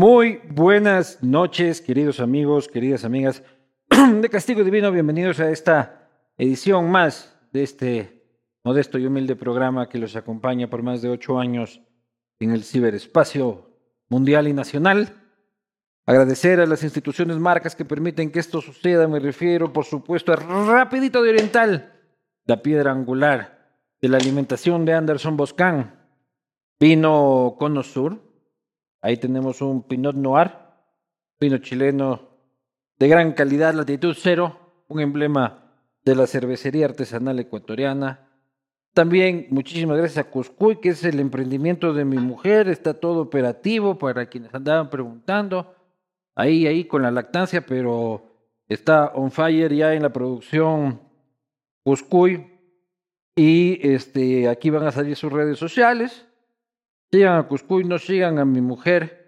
Muy buenas noches, queridos amigos, queridas amigas de Castigo Divino. Bienvenidos a esta edición más de este modesto y humilde programa que los acompaña por más de ocho años en el ciberespacio mundial y nacional. Agradecer a las instituciones marcas que permiten que esto suceda. Me refiero, por supuesto, a Rapidito de Oriental, la piedra angular de la alimentación de Anderson Boscan, Vino Cono Sur, Ahí tenemos un Pinot Noir, vino chileno de gran calidad, latitud cero, un emblema de la cervecería artesanal ecuatoriana. También muchísimas gracias a Cuscuy, que es el emprendimiento de mi mujer, está todo operativo para quienes andaban preguntando. Ahí, ahí con la lactancia, pero está on fire ya en la producción Cuscuy. Y este, aquí van a salir sus redes sociales. Sigan a Cuscuy, no sigan a mi mujer.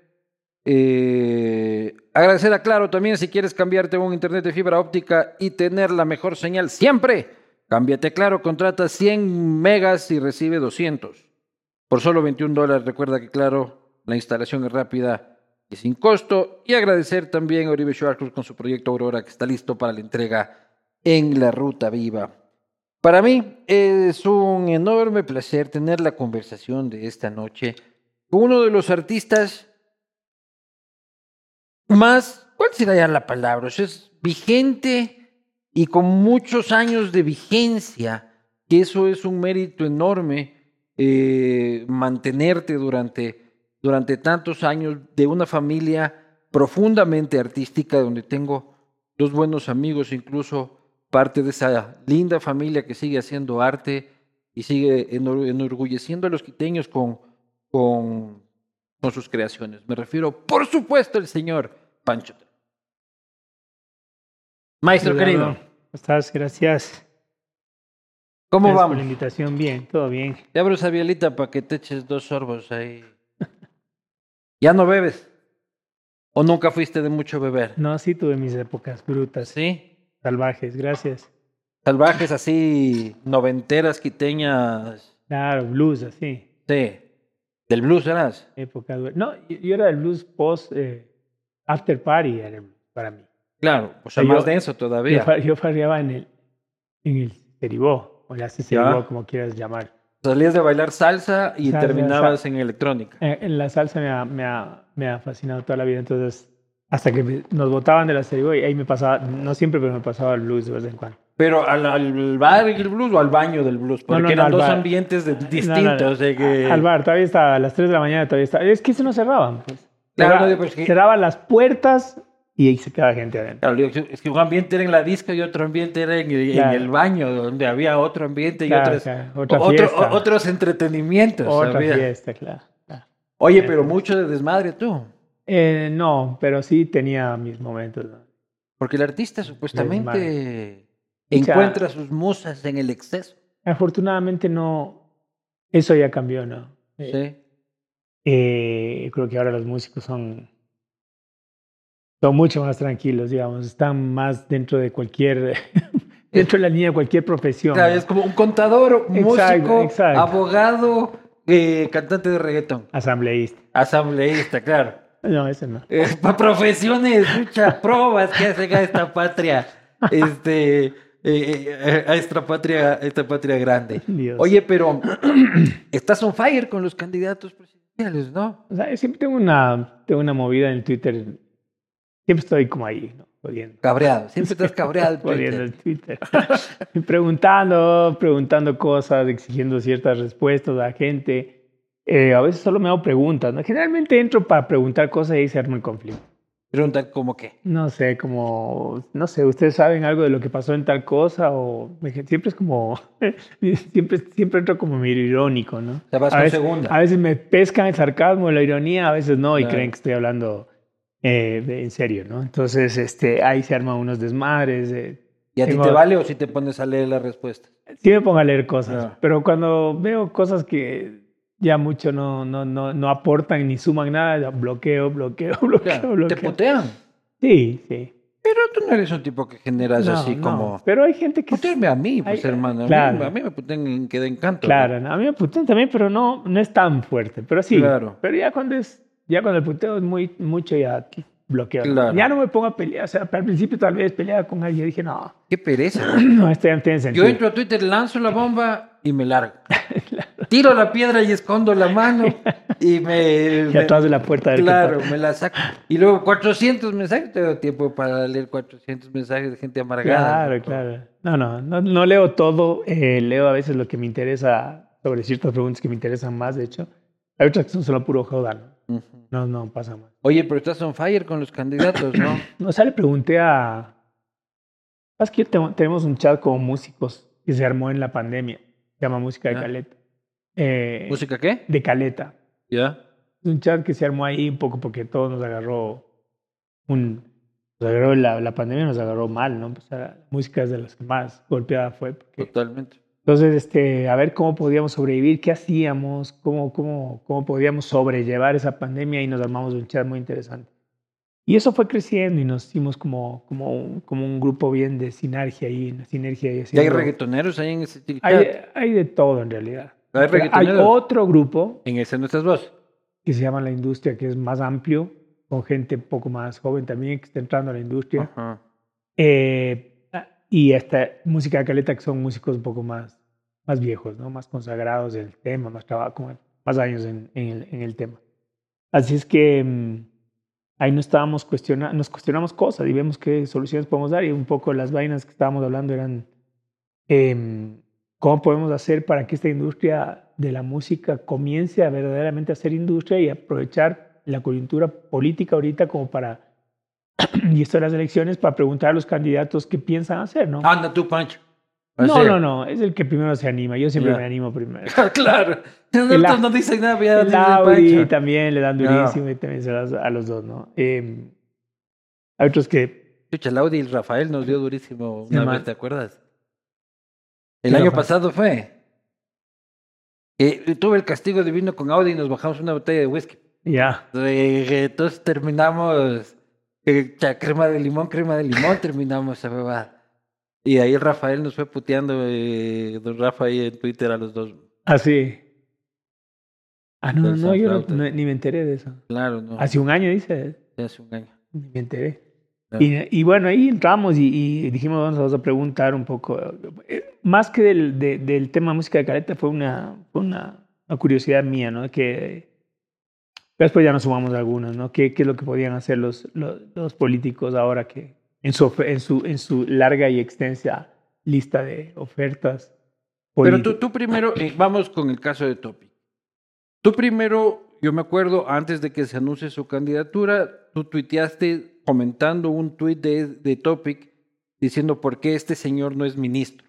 Eh, agradecer a Claro también si quieres cambiarte a un internet de fibra óptica y tener la mejor señal siempre. Cámbiate Claro, contrata 100 megas y recibe 200. Por solo 21 dólares, recuerda que Claro, la instalación es rápida y sin costo. Y agradecer también a Oribe Schwarzkopf con su proyecto Aurora que está listo para la entrega en la Ruta Viva. Para mí es un enorme placer tener la conversación de esta noche con uno de los artistas más, ¿cuál será ya la palabra? Es vigente y con muchos años de vigencia, que eso es un mérito enorme, eh, mantenerte durante, durante tantos años de una familia profundamente artística, donde tengo dos buenos amigos, incluso parte de esa linda familia que sigue haciendo arte y sigue enorgulleciendo a los quiteños con, con, con sus creaciones. Me refiero, por supuesto, al señor Pancho. Maestro querido. ¿Cómo estás? Gracias. ¿Cómo Gracias vamos? Por la invitación, bien, todo bien. Te abro esa bielita para que te eches dos sorbos ahí. ¿Ya no bebes? ¿O nunca fuiste de mucho beber? No, sí tuve mis épocas brutas. ¿Sí? Salvajes, gracias. Salvajes así, noventeras, quiteñas. Claro, blues así. Sí. ¿Del blues eras? Época No, yo era del blues post eh, after party era para mí. Claro, o sea, más denso todavía. Yo, yo farreaba en el, en el ceribó, o la ceribó, como quieras llamar. Salías de bailar salsa y terminabas en electrónica. En, la salsa me ha, me, ha, me ha fascinado toda la vida, entonces hasta que nos botaban de la serie y ahí me pasaba, no siempre, pero me pasaba el blues de vez en cuando. Pero al, al bar del blues o al baño del blues, porque no, no, eran dos bar. ambientes de, distintos. De que... Al bar, todavía estaba, a las 3 de la mañana todavía estaba. Es que se no cerraban, pues. Claro, Cerra, pues que... Cerraban las puertas y ahí se quedaba gente adentro. Claro, es que un ambiente era en la disco y otro ambiente era en, claro. en el baño, donde había otro ambiente y claro, otros, otra otro, otros entretenimientos. Otra había. fiesta, claro. Oye, pero mucho de desmadre tú. Eh, no, pero sí tenía mis momentos. Porque el artista supuestamente encuentra sus musas en el exceso. Afortunadamente no, eso ya cambió, ¿no? Sí. Eh, creo que ahora los músicos son, son mucho más tranquilos, digamos, están más dentro de cualquier, dentro de la línea de cualquier profesión. Claro, ¿no? es como un contador, músico, exacto, exacto. abogado, eh, cantante de reggaetón. Asambleísta. Asambleísta, claro. No, ese no. Eh, para profesiones, muchas pruebas que hacen a esta patria, este, eh, eh, a esta patria, esta patria grande. Dios. Oye, pero estás on fire con los candidatos presidenciales, ¿no? O sea, siempre tengo una, tengo una movida en Twitter. Siempre estoy como ahí, ¿no? Jodiendo. Cabreado, siempre estás cabreado en Jodiendo en Twitter. preguntando, preguntando cosas, exigiendo ciertas respuestas a la gente. Eh, a veces solo me hago preguntas. ¿no? Generalmente entro para preguntar cosas y ahí se arma el conflicto. ¿Preguntar como qué? No sé, como, no sé, ¿ustedes saben algo de lo que pasó en tal cosa? O siempre es como, siempre, siempre entro como medio irónico, ¿no? Te vas a con veces, segunda. A veces me pescan el sarcasmo, la ironía, a veces no, y claro. creen que estoy hablando eh, de, en serio, ¿no? Entonces, este, ahí se arman unos desmadres. Eh, ¿Y a ti te vale o si te pones a leer la respuesta? Sí me pongo a leer cosas, no. pero cuando veo cosas que ya mucho no, no, no, no aportan ni suman nada, bloqueo, bloqueo, bloqueo, Claro, bloqueo. ¿Te putean? Sí, sí. Pero tú no eres un tipo que generas No, así no, como... Pero hay gente que... Putearme a mí, pues, Hay- hermano. A mí- claro. A mí, me putean que de encanto. Claro, a mí me putean también, pero no, no es tan fuerte. Pero sí. Claro. Pero ya cuando es, ya cuando el puteo es muy, mucho, ya bloqueo. ¿no? Claro. Ya no me pongo a pelear. O sea, al principio tal vez peleaba con alguien. Dije, no, Qué pereza. no, esto ya no tiene sentido. Yo entro a Twitter, lanzo la bomba y me largo. Tiro la piedra y escondo la mano y me... Y me- atrás de la puerta. qué Claro, me la saco. Y luego 400 mensajes, tengo tiempo para leer 400 mensajes de gente amargada. Claro, claro. No, no, no, no leo todo. eh, leo a veces lo que me interesa sobre ciertas preguntas que me interesan más, de hecho. Hay otras que son solo puro joda, ¿no? No, no pasa más. Oye, pero estás on fire con los candidatos, ¿no? O sea, le pregunté a... Es que te- tenemos un chat como músicos que se armó en la pandemia. Se llama Música de Ya. Caleta. Eh, ¿Música qué? De Caleta. Ya. Un chat que se armó ahí un poco porque todo nos agarró un... Nos agarró la, la pandemia nos agarró mal, ¿no? Sea, la música es de las que más golpeada fue. Porque Totalmente. Entonces, este, a ver cómo podíamos sobrevivir, qué hacíamos, cómo, cómo, cómo podíamos sobrellevar esa pandemia y nos armamos un chat muy interesante. Y eso fue creciendo y nos hicimos como, como, un, como un grupo bien de sinergia y sinergia. Y ¿Y hay reggaetoneros ahí en ese TikTok? hay, hay de todo en realidad. ¿Hay Pero hay reggaetoneros? otro grupo En ese no estás vos. que se llama La Industria, que es más amplio, con gente un poco más joven también que está entrando a la industria. Eh, y esta música de caleta que son músicos un poco más, más viejos, ¿no? Más consagrados del tema, más trabajo, más años en, en el, en el tema. Así es que mm, ahí nos estábamos cuestiona nos cuestionamos cosas y vemos qué soluciones podemos dar y un poco las vainas que estábamos hablando eran em, cómo podemos hacer para que esta industria de la música comience a verdaderamente a ser industria y aprovechar la coyuntura política ahorita como para y esto de las elecciones para preguntar a los candidatos qué piensan hacer, ¿no? Anda tú, Pancho. no, no, no, es el que primero se anima. Yo siempre me animo primero. claro. El Nosotros a- no dicen nada, ya El también le dan durísimo y también se las a los dos, ¿no? Eh, hay otros que... Chucha, el Audi y el Rafael nos dio durísimo una vez, ¿te acuerdas? El ¿Qué año pasado fue. Tuve el castigo divino con Audi y nos bajamos una botella de whisky. Ya. Eh, Entonces terminamos eh, crema de limón, crema de limón, terminamos esa bebada. Y ahí el Rafael nos fue puteando, eh, don Rafa ahí en Twitter a los dos. Así. Ah, no, Del no, yo no- no- ni me enteré de eso. Claro, no. Hace un año, dice. ya hace un año. Ni me enteré. Y, y bueno, ahí entramos y, y dijimos, vamos a- preguntar un poco. eh, Más que del, de- del tema música de caleta, fue una, una, una curiosidad mía, ¿no? Que después ya nos sumamos a algunas, ¿no? ¿Qué, qué es lo que podían hacer los, los, los políticos ahora que en su, en, su, en su larga y extensa lista de ofertas? Pero tú, tú primero, eh, vamos con el caso de Topic. Tú primero, yo me acuerdo, antes de que se anuncie su candidatura, tú tuiteaste comentando un tuit de, de Topic diciendo por qué este señor no es ministro.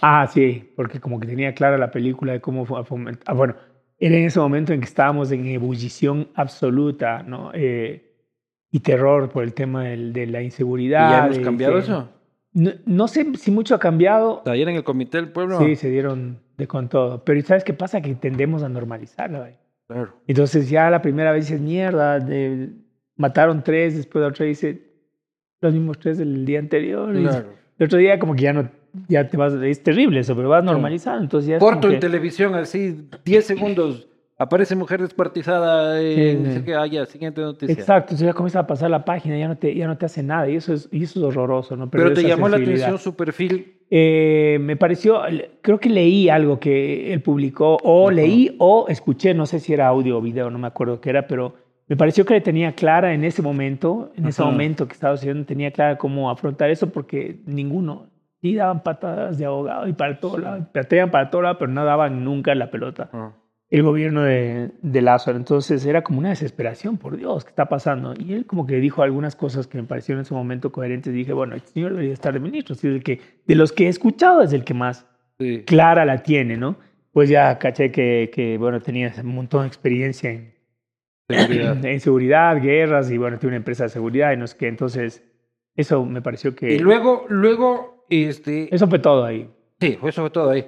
Ah, sí, porque como que tenía clara la película de cómo fue fomentar. Ah, bueno, era en ese momento en que estábamos en ebullición absoluta, ¿no? Eh, y terror por el tema del- de la ¿Y inseguridad. ya hemos cambiado que- eso? No, no sé si mucho ha cambiado. Ayer en el Comité del Pueblo. Sí, se dieron de con todo. Pero ¿sabes qué pasa? Que tendemos a normalizarla. Claro. Entonces ya la primera vez dices, mierda, de- mataron tres, después la otra dice, los mismos tres del día anterior. y claro. El otro día como que ya no, ya te vas, es terrible eso, pero vas normalizando. Entonces ya como en que- televisión, así, 10 segundos, aparece mujer descuartizada, eh, Sí, no sé sí. qué, ah, ya, siguiente noticia. Exacto, entonces ya comienza a pasar la página, ya no te, ya no te hace nada y eso es, y eso es horroroso, ¿no? Pero te llamó la atención su perfil. Eh, me pareció, creo que leí algo que él publicó, o leí o escuché, no sé si era audio o video, no me acuerdo qué era, pero me pareció que le tenía clara en ese momento, en ese momento que estaba sucediendo, tenía clara cómo afrontar eso porque ninguno, y daban patadas de abogado y para todo lado, pateaban para todo lado, pero no daban nunca la pelota Ah. el gobierno de, de Lázaro. Entonces era como una desesperación, por Dios, ¿qué está pasando? Y él como que dijo algunas cosas que me parecieron en ese momento coherentes. Dije, bueno, este señor debería estar de ministro. Así el que, de los que he escuchado es el que más Sí. clara la tiene, ¿no? Pues ya caché que, que bueno, tenía un montón de experiencia en, Seguridad. en seguridad, guerras, y bueno, tiene una empresa de seguridad y no sé qué. Entonces, eso me pareció que... Y luego, luego, este, Eso fue todo ahí. sí, fue sobre todo ahí.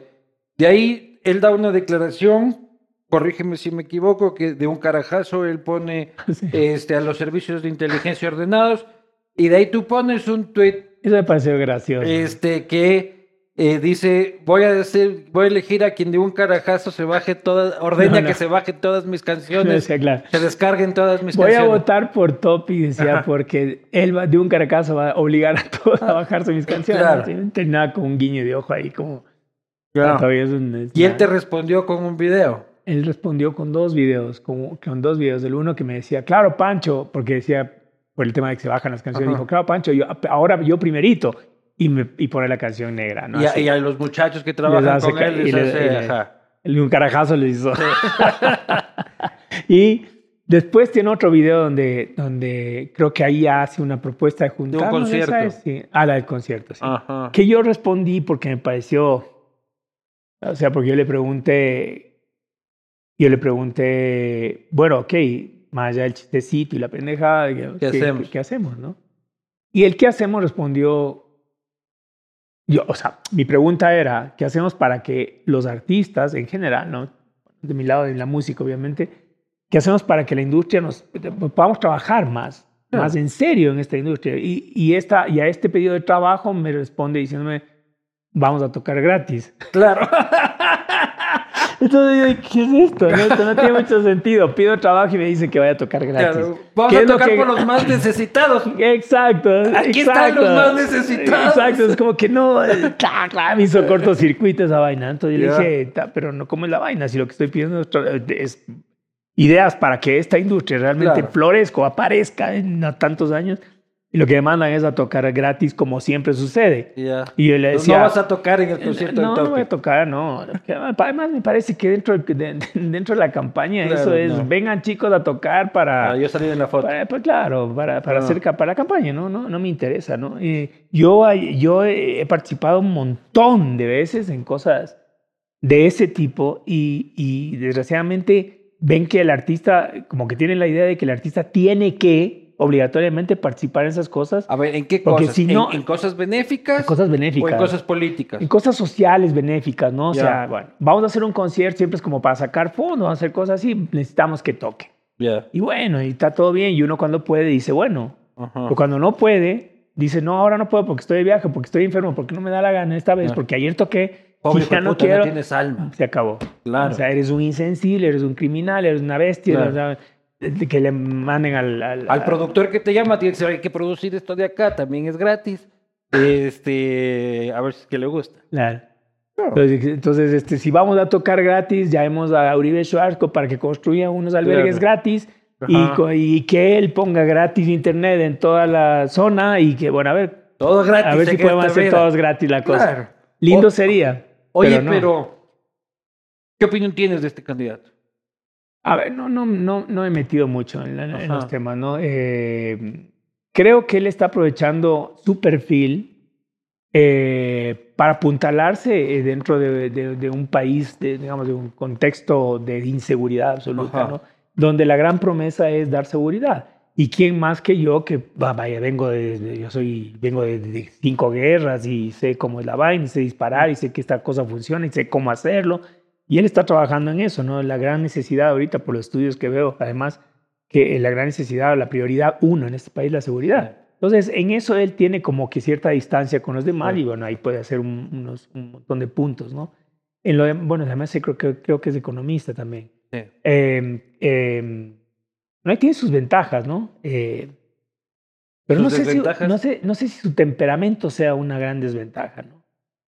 De ahí, él da una declaración, corrígeme si me equivoco, que de un carajazo él pone Sí. este, a los servicios de inteligencia ordenados y de ahí tú pones un tweet Eso me pareció gracioso. este, que eh, dice, voy a decir, voy a elegir a quien de un carajazo se baje todas, ordena No, no. que se baje todas mis canciones, Decía, claro. se descarguen todas mis Voy a canciones. votar por Topi, decía, Ajá. porque él va, de un caracazo va a obligar a todos a bajarse mis canciones. Claro. ¿sí? Terminaba con un guiño de ojo ahí, como. Claro. es un- Y él te respondió con un video. él respondió con dos videos, con, con dos videos. El uno que me decía, claro, Pancho, porque decía, por el tema de que se bajan las canciones, Ajá. dijo, claro, Pancho, yo, ahora yo primerito. Y, me, y pone la canción negra, ¿no? y, a, y a los muchachos que trabajan con él y les le- hace, y le- ajá. El- Un carajazo le hizo. y después tiene otro video donde, donde creo que ahí hace una propuesta de juntarnos. concierto. ¿sabes? Sí. Ah, la del concierto, sí. Ajá. Que yo respondí porque me pareció, o sea, porque yo le pregunté, yo le pregunté, bueno, ok, más allá del chistecito y la pendejada, ¿qué, ¿Qué hacemos? qué hacemos, no? Y el qué hacemos respondió, yo, o sea, mi pregunta era, ¿qué hacemos para que los artistas en general, no? De mi lado, de la música, obviamente, ¿qué hacemos para que la industria nos podamos trabajar más, más en serio en esta industria? Y, y, esta, y a este pedido de trabajo me responde diciéndome, vamos a tocar gratis. Claro. Entonces yo, ¿qué es esto? No, esto no tiene mucho sentido. Pido trabajo y me dice que vaya a tocar gratis. Claro. Vamos ¿Qué a tocar que- por los más necesitados. Exacto. Aquí exacto. están los más necesitados. Exacto, es como que no, eh, me hizo cortocircuito esa vaina. Entonces yo Ya. le dije, "Ta, pero no, ¿cómo es la vaina? Si lo que estoy pidiendo es, ideas para que esta industria realmente Claro. florezca o aparezca en tantos años. Y lo que demandan es a tocar gratis como siempre sucede. Ya. Y yo le No- decía... no vas a tocar en el concierto No, de no voy a tocar, no. Además, me parece que dentro, de, de- dentro de la campaña Claro, eso es, no. vengan chicos a tocar para... Ah, yo salí en la foto. para- pues claro, para, para, Ah. hacer, para la campaña, ¿no? No, no me interesa, ¿no? Eh, yo, yo he he participado un montón de veces en cosas de ese tipo y, y desgraciadamente ven que el artista, como que tienen la idea de que el artista tiene que obligatoriamente participar en esas cosas, A ver, ¿en qué Porque cosas? si ¿En- no- ¿En, cosas benéficas? en cosas ¿O benéficas. en cosas políticas? En cosas sociales benéficas, ¿no? O Ya. sea, bueno, vamos a hacer un concierto, siempre es como para sacar fondos, vamos a hacer cosas así, necesitamos que toque. Ya. Y bueno, y está todo bien, y uno cuando puede dice, bueno, Ajá. pero cuando no puede, dice, no, ahora no puedo porque estoy de viaje, porque estoy enfermo, porque no me da la gana esta vez, porque ayer toqué, Pobre ya no puta, quiero, no tienes alma. se acabó. Claro. O sea, eres un insensible, eres un criminal, eres una bestia, Claro. o que le manden al... Al, Al productor que te llama, tiene que que producir esto de acá, también es gratis. Este, a ver si es que le gusta. Claro. Entonces, entonces, este, si vamos a tocar gratis, llamemos a Uribe Schwarzkopf para que construya unos albergues Claro. gratis y, y que él ponga gratis internet en toda la zona y que, bueno, a ver, Todo gratis. a ver si podemos hacer vida. todos gratis la cosa. Claro. Lindo O- sería. Oye, no. pero, ¿qué opinión tienes de este candidato? A ver, no, no, no, no he metido mucho en, la- en los temas, ¿no? Eh, creo que él está aprovechando su perfil eh, para apuntalarse eh, dentro de, de- de un país, de, digamos, de un contexto de inseguridad absoluta. ¿no? Donde la gran promesa es dar seguridad. ¿Y quién más que yo que, va, vaya, vengo de, de- yo soy, vengo de, de cinco guerras y sé cómo es la vaina, y sé disparar y sé que esta cosa funciona y sé cómo hacerlo? Y él está trabajando en eso, ¿no? La gran necesidad ahorita, por los estudios que veo, además, que la gran necesidad, la prioridad uno en este país, la seguridad. Entonces, en eso él tiene como que cierta distancia con los demás Sí. y bueno, ahí puede hacer un, unos, un montón de puntos, ¿no? En lo de- bueno, además creo que, creo que es economista también. Sí. Eh, eh, no ahí tiene sus ventajas, ¿no? Eh, pero no ¿Sus sé, si, desventajas? no, sé, no sé si su temperamento sea una gran desventaja, ¿no?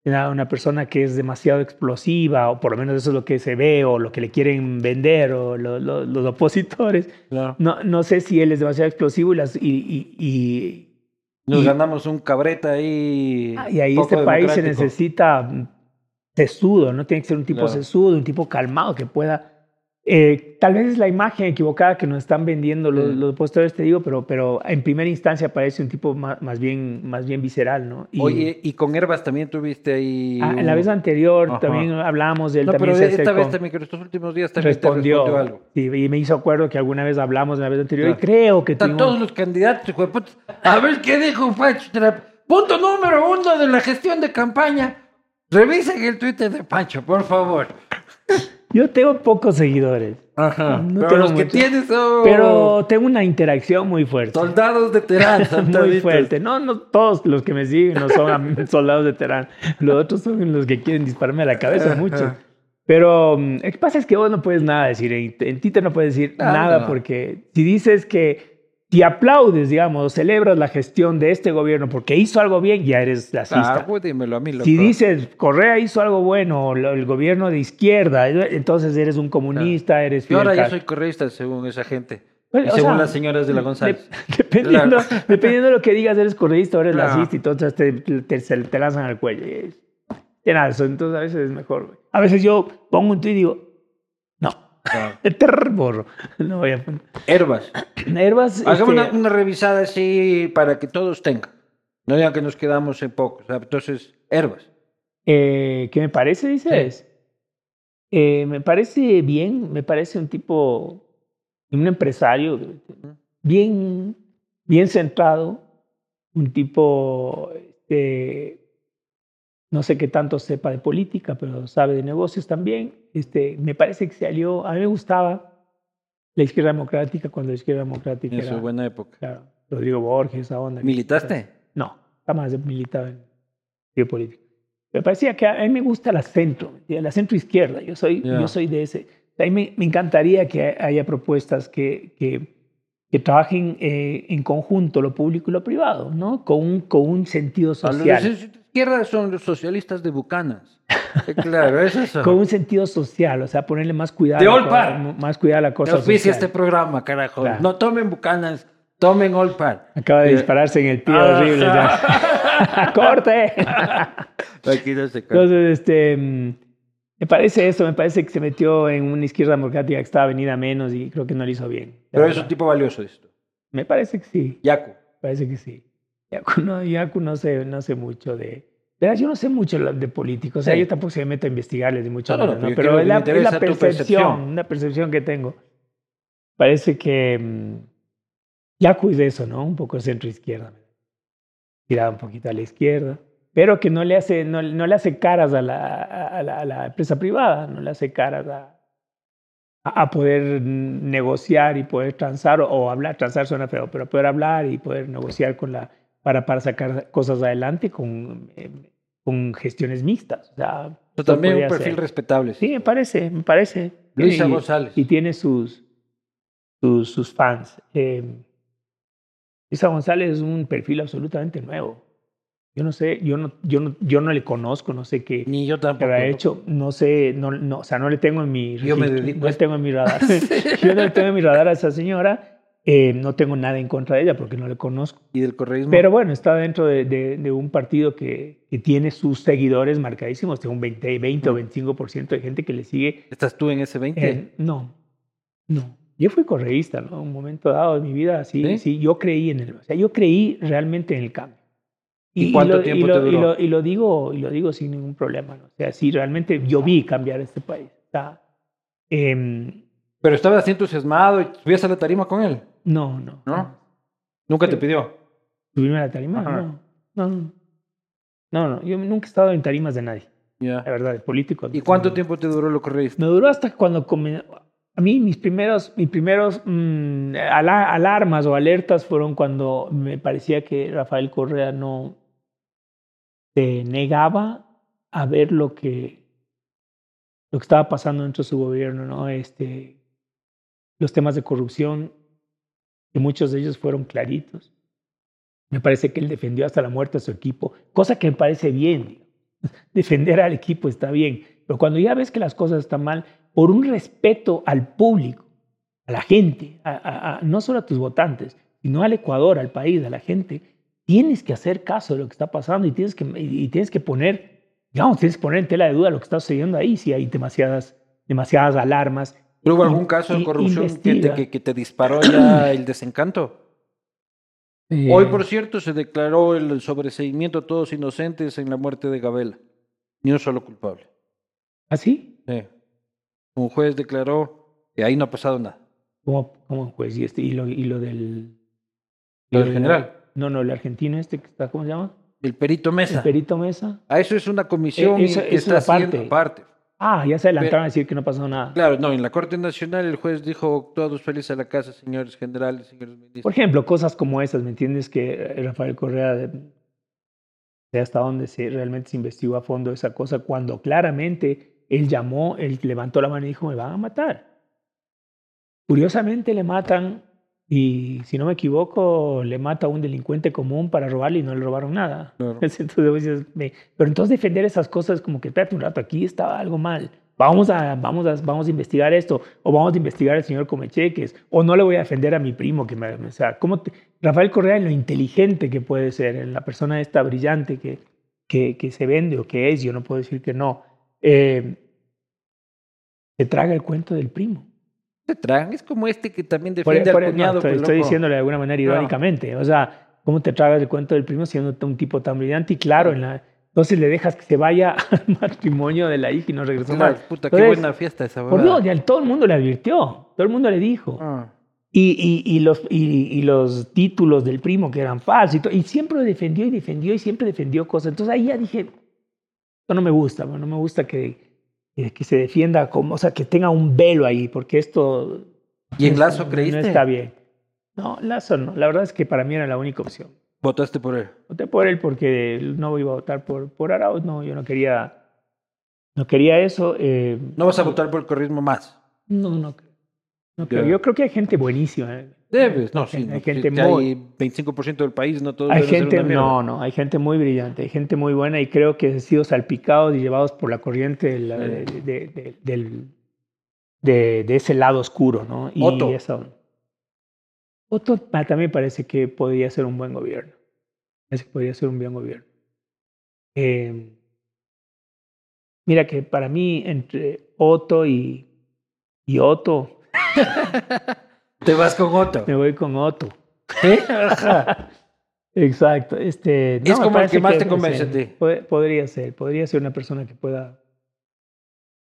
Una, una persona que es demasiado explosiva, o por lo menos eso es lo que se ve, o lo que le quieren vender, o lo- lo- los opositores. Claro. No, no sé si él es demasiado explosivo y, las, y, y, y, Nos y- ganamos un cabreta ahí. Ah, y ahí este país se necesita sesudo, ¿no? Tiene que ser un tipo Claro. sesudo, un tipo calmado que pueda... eh, tal vez es la imagen equivocada que nos están vendiendo los, Sí. los opositores, te digo, pero, pero en primera instancia parece un tipo más, más bien, más bien visceral, ¿no? Y- Oye, y con Herbas también tuviste ahí. ah, en la vez anterior Ajá. también hablamos de él, No, también pero esta vez también, que estos últimos días también te respondió, respondió algo. y me hizo acuerdo que alguna vez hablamos en la vez anterior Claro. y creo que Están tuvimos- todos los candidatos. A ver qué dijo Pancho. Tra- Punto número uno de la gestión de campaña. Revisen el Twitter de Pancho, por favor. Yo tengo pocos seguidores. Ajá. No pero los que tienes son Pero tengo una interacción muy fuerte. soldados de Terán. muy fuerte. No, no todos los que me siguen no son soldados de Terán. Los otros son los que quieren dispararme a la cabeza mucho. Pero mm, lo que pasa es que vos no puedes nada decir. En, en Twitter no puedes decir Ah, nada no. porque si dices que si aplaudes, digamos, celebras la gestión de este gobierno porque hizo algo bien, ya eres racista. Ah, pues dímelo a mí, loco. Si dices Correa hizo algo bueno, el gobierno de izquierda, entonces eres un comunista, eres Yo ahora ya soy correísta según esa gente. Pues, y según sea, las señoras de la de- González. dependiendo, Claro. dependiendo de lo que digas, eres correísta o eres Claro. racista, y entonces te, te, se- te lanzan al cuello. Y es- tiene eso, entonces a veces es mejor. A veces yo pongo un tweet y digo, no, voy a poner. Herbas. Herbas, Hagamos este, una, una revisada así para que todos tengan. No digan que nos quedamos en poco. Entonces, herbas. eh, ¿qué me parece, dices? Eh, me parece bien, me parece un tipo, un empresario bien, bien centrado, un tipo, este, no sé qué tanto sepa de política, pero sabe de negocios también. Este, me parece que se alió, a mí me gustaba la izquierda democrática cuando la izquierda democrática En era, su buena época. claro, Rodrigo Borges, esa onda. ¿Militaste? No, jamás he militado en partido político. Me parecía que a mí me gusta la centro, la centro izquierda. Yo soy, Ya. yo soy de ese. A mí me, me encantaría que haya propuestas que, que, que trabajen eh, en conjunto lo público y lo privado, ¿no? Con un, con un sentido social. Izquierda son los socialistas de Bucanas. Claro, son. Con un sentido social, o sea, ponerle más cuidado. De Olpar. Más cuidado a la cosa social. este programa, carajo. Claro. No tomen Bucanas, tomen Olpar. Acaba de Eh, dispararse en el pie Ajá. horrible. ya. ¡Corte! Aquí no se corta. Entonces, este, mm, me parece eso, me parece que se metió en una izquierda democrática que estaba venida menos y creo que no lo hizo bien. Pero es un tipo valioso esto. Me parece que sí, Yaku. parece que sí. Yaku no, Yaku no sé, no sé mucho de... Verás, yo no sé mucho de políticos, o sea, Sí. yo tampoco se me meto a investigarles de mucho, No, ¿no? pero es la, es la percepción, percepción. una percepción que tengo. Parece que mm, Yaku es de eso, ¿no? Un poco centro-izquierda. Tirada un poquito a la izquierda, pero que no le hace, no, no le hace caras a la, a, la, a la empresa privada, no le hace caras a, a a poder negociar y poder transar o, o hablar, transar suena feo, pero poder hablar y poder negociar con la, para, para sacar cosas adelante con, eh, con gestiones mixtas. O sea, también un perfil ser. respetable. Sí, me parece, me parece. Luisa Y- González. Y tiene sus, sus, sus fans. Eh, Luisa González es un perfil absolutamente nuevo. Yo no sé, yo no, yo no, yo no le conozco, no sé qué, Ni yo tampoco. ¿no? hecho, no sé, no, no, o sea, no le tengo en mi Yo me dedico no le tengo en mi radar. yo no le tengo en mi radar a esa señora, eh, no tengo nada en contra de ella porque no le conozco. Y del correísmo. Pero bueno, está dentro de, de- de un partido que, que tiene sus seguidores marcadísimos, tiene un 20, 20 o 25% de gente que le sigue ¿Estás tú en ese 20? eh, no, no. Yo fui correísta, ¿no? Un momento dado de mi vida, sí, ¿Sí? sí, yo creí en el, o sea, yo creí realmente en el cambio. ¿Y cuánto lo, tiempo y lo, te y duró? lo- y lo digo, y lo digo sin ningún problema, ¿no? O sea, sí, realmente yo vi cambiar este país. Sea, em, Pero estabas así entusiasmado y subías a la tarima con él, no, no. ¿no? Nunca te pidió. ¿Subirme a la tarima? No, no, no. No, no, yo nunca he estado en tarimas de nadie, Ya. la verdad, de políticos. ¿Y cuánto tiempo te duró lo correísta? Me duró hasta cuando come- a mí mis primeros, mis primeros mm, ala- alarmas o alertas fueron cuando me parecía que Rafael Correa no se negaba a ver lo que lo que estaba pasando dentro de su gobierno, ¿no? Este, los temas de corrupción, que muchos de ellos fueron claritos. Me parece que él defendió hasta la muerte a su equipo, cosa que me parece bien. Defender al equipo está bien, pero cuando ya ves que las cosas están mal, por un respeto al público, a la gente, a- no solo a tus votantes, sino al Ecuador, al país, a la gente, tienes que hacer caso de lo que está pasando y tienes que, y tienes que poner, digamos, tienes que poner en tela de duda lo que está sucediendo ahí, si hay demasiadas, demasiadas alarmas. ¿Pero hubo algún caso de corrupción que te, que, que te disparó ya el desencanto? Eh, Hoy, por cierto, se declaró el sobreseimiento a todos inocentes en la muerte de Gabela. Ni un solo culpable. ¿Así? Sí. Un juez declaró que ahí no ha pasado nada. ¿Cómo, cómo pues? ¿Y, este, y, lo, y lo del... Lo del general. No, no, el argentino este que está, ¿cómo se llama? El perito El Mesa. Perito Mesa. A eso es una comisión Eh, eso- que eso está es aparte. Ah, ya se adelantaron a decir que no pasó nada. Claro, no, en la Corte Nacional el juez dijo todos felices a la casa, señores generales, señores ministros. Por ejemplo, cosas como esas, ¿me entiendes? Que eh, Rafael Correa, de hasta dónde se, realmente se investigó a fondo esa cosa, cuando claramente él llamó, él levantó la mano y dijo, me van a matar. Curiosamente le matan y si no me equivoco, le mata a un delincuente común para robarle y no le robaron nada. Entonces, pero entonces defender esas cosas como que, espérate un rato, aquí estaba algo mal. Vamos a, vamos, a, vamos a investigar esto, o vamos a investigar al señor Comecheques, o no le voy a defender a mi primo. Que me, o sea, ¿cómo Rafael Correa, en lo inteligente que puede ser, en la persona esta brillante que, que, que se vende o que es, yo no puedo decir que no, eh, se traga el cuento del primo tragan. Es como este que también defiende al cuñado. estoy, estoy diciéndole de alguna manera irónicamente. O sea, ¿cómo te tragas el cuento del primo siendo un tipo tan brillante? Y claro, en la, entonces le dejas que se vaya al matrimonio de la hija y no regresó más. Puta, qué buena fiesta esa Por Dios, ya todo el mundo le advirtió. Todo el mundo le dijo. Ah. Y, y, y, los, y, los títulos del primo que eran falsos. Y, y siempre defendió y defendió y siempre defendió cosas. Entonces ahí ya dije, no me gusta, no me gusta que que se defienda, como, o sea, que tenga un velo ahí, porque esto... ¿Y en Lazo creíste? No está bien. No, Lazo no. La verdad es que para mí era la única opción. ¿Votaste por él? Voté por él porque no iba a votar por, por Arauz. No, yo no quería, no quería eso. Eh, ¿No vas a votar por el corrismo más? No, no creo. No creo. Yo creo que hay gente buenísima. ¿Eh? Debes, no, sí. Hay gente muy. Hay 25% del país, no todo. Hay gente, no, no, hay gente muy brillante, hay gente muy buena y creo que han sido salpicados y llevados por la corriente de, de, del, de, ese lado oscuro, ¿no? Y Otto. Eso, Otto también parece que podría ser un buen gobierno. Parece que podría ser un buen gobierno. Eh, mira que para mí, entre Otto y, y Otto. Te vas con Otto. Me voy con Otto. Exacto. Este, es como el que más te convence a ti. Podría ser, podría ser una persona que pueda.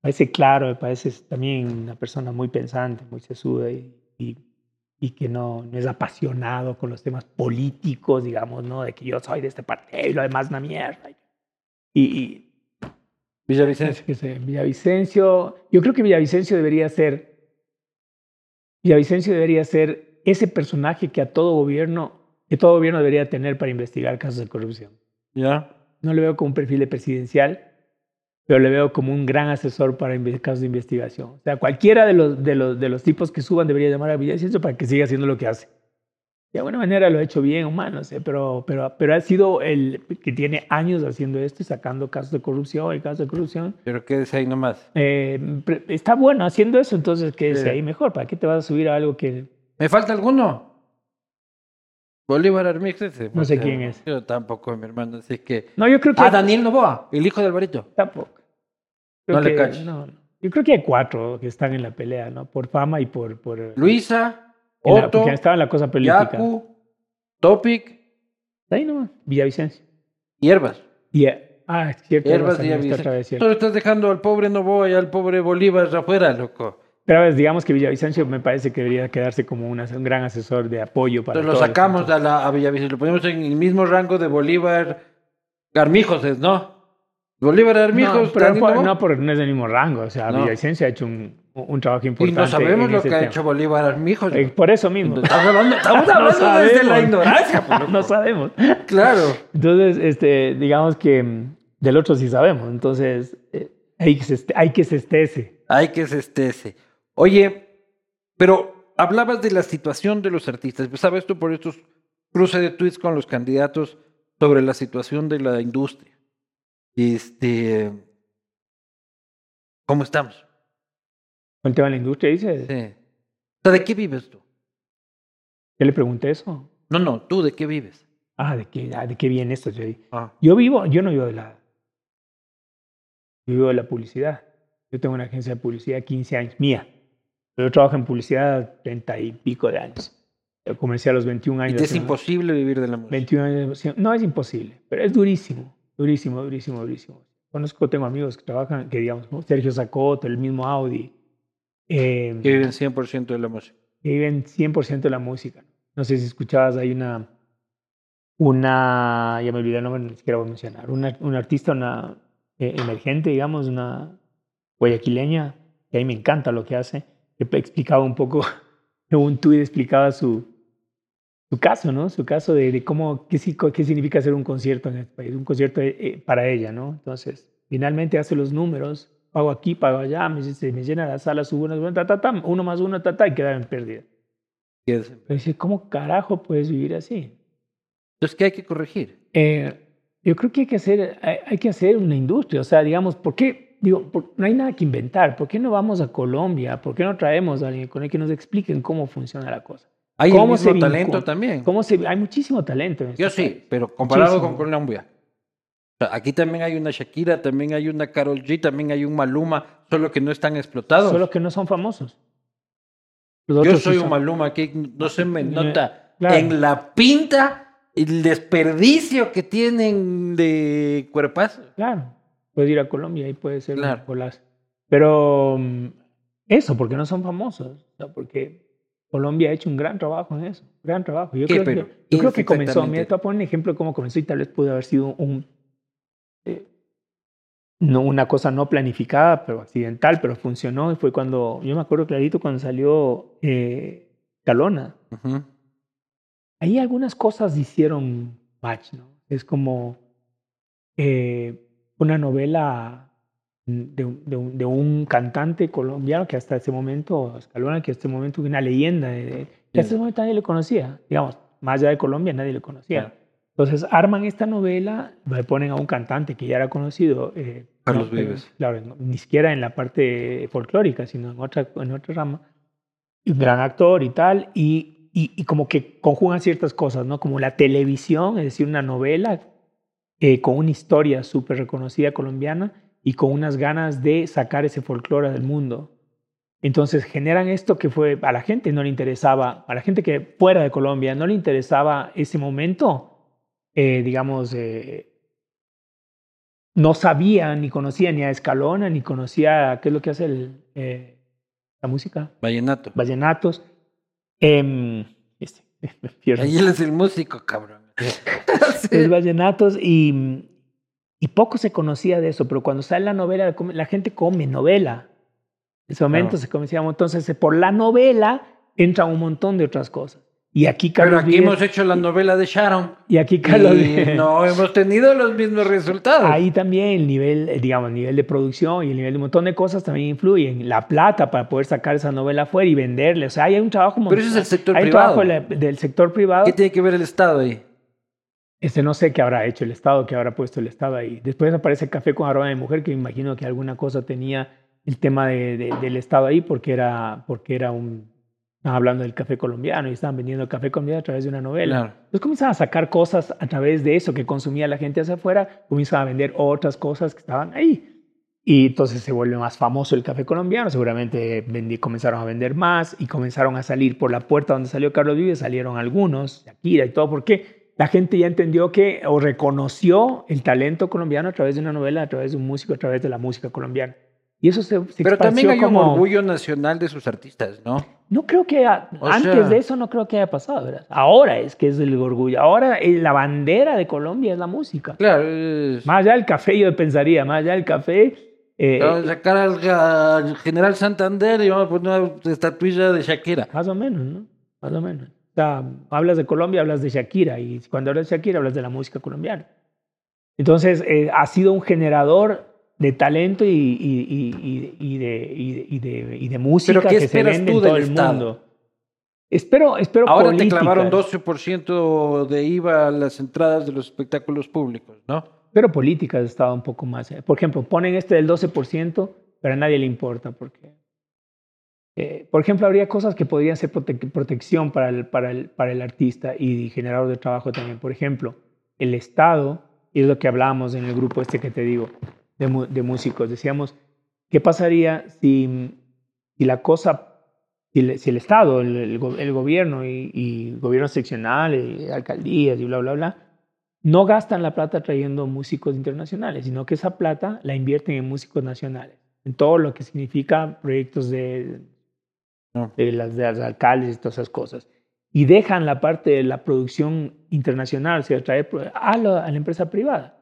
Parece claro, me parece también una persona muy pensante, muy sesuda y, y, que no, no, es apasionado con los temas políticos, digamos, ¿no? De que yo soy de este partido y lo demás una mierda. Y, y Villavicencio. Villavicencio. Yo creo que Villavicencio debería ser Villavicencio debería ser ese personaje que a todo gobierno, que todo gobierno debería tener para investigar casos de corrupción. ¿Ya? No le veo como un perfil de presidencial, pero le veo como un gran asesor para casos de investigación. O sea, cualquiera de los, de los, de los tipos que suban debería llamar a Villavicencio para que siga haciendo lo que hace de alguna manera lo ha hecho bien, humano, sé, pero, pero, pero ha sido el que tiene años haciendo esto y sacando casos de corrupción y casos de corrupción. Pero quédese ahí nomás. Eh, está bueno haciendo eso, entonces quédese ahí mejor. ¿Para qué te vas a subir a algo que... ¿Me falta alguno? Bolívar ese. No sé quién es. Yo tampoco, mi hermano, así que... No, yo creo que... Ah, Daniel Novoa, el hijo de Alvarito. Tampoco. no le cacho. No, Yo creo que hay cuatro que están en la pelea, ¿no? Por fama y por... por Luisa... Otto, porque estaba en la cosa política. Yaku, Topic. Ahí nomás, Villavicencio. Hierbas. Yeah. Ah, es cierto. Hierbas Villavicencio. Tú estás dejando al pobre Novoa y al pobre Bolívar afuera, loco. Pero a digamos que Villavicencio me parece que debería quedarse como un gran asesor de apoyo para Entonces lo sacamos a, la, a Villavicencio, lo ponemos en el mismo rango de Bolívar Garmijos, ¿no? Bolívar Armijos. No, pero no, no, porque no es del mismo rango. O sea, Villavicencio ha hecho un, un trabajo importante. Y no sabemos lo que ha hecho Bolívar Armijos. Eh, por eso mismo. Estamos hablando, estamos hablando desde la ignorancia. Pues, no sabemos. Claro. Entonces, este, digamos que mm, del otro sí sabemos. Entonces, eh, hay, que se, hay que se estese. Hay que se estese. Oye, pero hablabas de la situación de los artistas. ¿Sabes tú por estos cruces de tweets con los candidatos sobre la situación de la industria? Este, ¿Cómo estamos? ¿Con el tema de la industria dices? Sí. O sea, ¿de qué vives tú? ¿Qué le pregunté eso? No, no, tú de qué vives. Ah, ¿de qué, ah, ¿de qué viene esto? Yo, ah. yo vivo, yo no vivo de la... Yo vivo de la publicidad. Yo tengo una agencia de publicidad 15 años, mía. Yo trabajo en publicidad 30 y pico de años. Yo comencé a los 21 años. ¿Y es imposible vivir de la música? 21 años. No es imposible, pero es durísimo. Durísimo, durísimo, durísimo. Conozco, tengo amigos que trabajan, que digamos, Sergio Zacoto, el mismo Audi. Eh, que viven 100% de la música. Que viven 100% de la música. No sé si escuchabas, hay una, una, ya me olvidé el nombre, ni siquiera voy a mencionar, una, un artista, una eh, emergente, digamos, una, guayaquileña, y ahí me encanta lo que hace. Explicaba un poco, un tuit explicaba su, su caso, ¿no? Su caso de, cómo, qué, qué, significa hacer un concierto en este país, un concierto eh, eh, para ella, ¿no? Entonces, finalmente hace los números, pago aquí, pago allá, me, me llena la sala, subo una, ta, ta, ta, uno más uno, ta, ta, y queda en pérdida. Dice, ¿cómo carajo puedes vivir así? Entonces, ¿qué hay que corregir? Eh, yo creo que hay que hacer, hay, que hacer una industria, o sea, digamos, ¿por qué? Digo, no hay nada que inventar. ¿Por qué no vamos a Colombia? ¿Por qué no traemos a alguien con el que nos expliquen cómo funciona la cosa? Hay mucho talento también. ¿cómo se, hay muchísimo talento. En este Yo sí, pero comparado con Colombia. Aquí también hay una Shakira, también hay una Carol G, también hay un Maluma, solo que no están explotados. Solo que no son famosos. Yo soy un Maluma que no se me nota en la pinta el desperdicio que tienen de cuerpas. Claro, puedes ir a Colombia y puede ser claro. Pero mm, eso, porque no son famosos, porque Colombia ha hecho un gran trabajo en eso, gran trabajo. Yo, creo, que, yo creo que comenzó, mira, te voy a poner un ejemplo de cómo comenzó y tal vez pudo haber sido un, eh, no, una cosa no planificada, pero accidental, pero funcionó. Y fue cuando, yo me acuerdo clarito cuando salió eh, Calona. Ahí algunas cosas hicieron match, ¿no? Es como eh, una novela de, de, un cantante colombiano que hasta ese momento, Escalona, que hasta ese momento una leyenda, de, que hasta ese momento nadie le conocía, digamos, más allá de Colombia nadie le conocía. Entonces arman esta novela, le ponen a un cantante que ya era conocido. Eh, Carlos Vives. Claro, ni siquiera en la parte folclórica, sino en otra, en otra rama. Un gran actor y tal, y, y, como que conjugan ciertas cosas, ¿no? Como la televisión, es decir, una novela eh, con una historia súper reconocida colombiana y con unas ganas de sacar ese folclore del mundo. Entonces generan esto que fue a la gente no le interesaba, a la gente que fuera de Colombia no le interesaba ese momento eh, digamos, eh, no sabía ni conocía ni a Escalona, ni conocía qué es lo que hace el, eh, la música. Vallenato. Vallenatos. Em, este, Ahí él es el músico, cabrón. El vallenatos y, y poco se conocía de eso, pero cuando sale la novela, la gente come novela. En ese momento se conocía, entonces por la novela entra un montón de otras cosas. Y aquí Carlos Pero aquí hemos hecho la novela de Sharon. Y aquí Carlos y no hemos tenido los mismos resultados. Ahí también el nivel, eh, digamos, el nivel de producción y el nivel de un montón de cosas también influyen. La plata para poder sacar esa novela afuera y venderle. O sea, hay un trabajo... Pero eso es el sector privado. Hay trabajo del sector privado. ¿Qué tiene que ver el Estado ahí? Este no sé qué habrá hecho el Estado, qué habrá puesto el Estado ahí. Después aparece Café con aroma de mujer, que me imagino que alguna cosa tenía el tema de, del Estado ahí porque era, porque era un hablando del café colombiano y estaban vendiendo el café colombiano a través de una novela. Entonces comenzaban a sacar cosas a través de eso que consumía la gente hacia afuera, comenzaban a vender otras cosas que estaban ahí. Y entonces se vuelve más famoso el café colombiano, seguramente comenzaron a vender más y comenzaron a salir por la puerta donde salió Carlos Vives, salieron algunos, Shakira y todo, porque la gente ya entendió que o reconoció el talento colombiano a través de una novela, a través de un músico, a través de la música colombiana. Y eso se, Pero también hay un orgullo nacional de sus artistas, ¿no? No creo que antes de eso no creo que haya pasado, ¿verdad? Ahora es que es el orgullo. Ahora la bandera de Colombia es la música. Claro. Más allá del café yo pensaría, más allá del café. Eh, vamos a sacar al, general Santander y vamos a poner una estatuilla de Shakira. Más o menos, ¿no? Más o menos. O sea, hablas de Colombia, hablas de Shakira y cuando hablas de Shakira hablas de la música colombiana. Entonces, eh, ha sido un generador de talento y, y, y, de, y, de, y de música que se vende en todo el mundo. Espero, espero Ahora te clavaron 12% de IVA a las entradas de los espectáculos públicos, ¿no? Pero políticas estaba un poco más. Eh. Por ejemplo, ponen este del 12%, pero a nadie le importa porque... Eh, por ejemplo, habría cosas que podrían ser protección para el, para, el, para el artista y generador de trabajo también. Por ejemplo, el Estado, y es lo que hablábamos en el grupo este que te digo, de, músicos. Decíamos, ¿qué pasaría si, si la cosa, si el, Estado, el, gobierno y, gobierno seccional, y alcaldías y bla, bla, bla, no gastan la plata trayendo músicos internacionales, sino que esa plata la invierten en músicos nacionales, en todo lo que significa proyectos de, de, las, de las alcaldes y todas esas cosas. Y dejan la parte de la producción internacional, o sea, traer a la, a la empresa privada.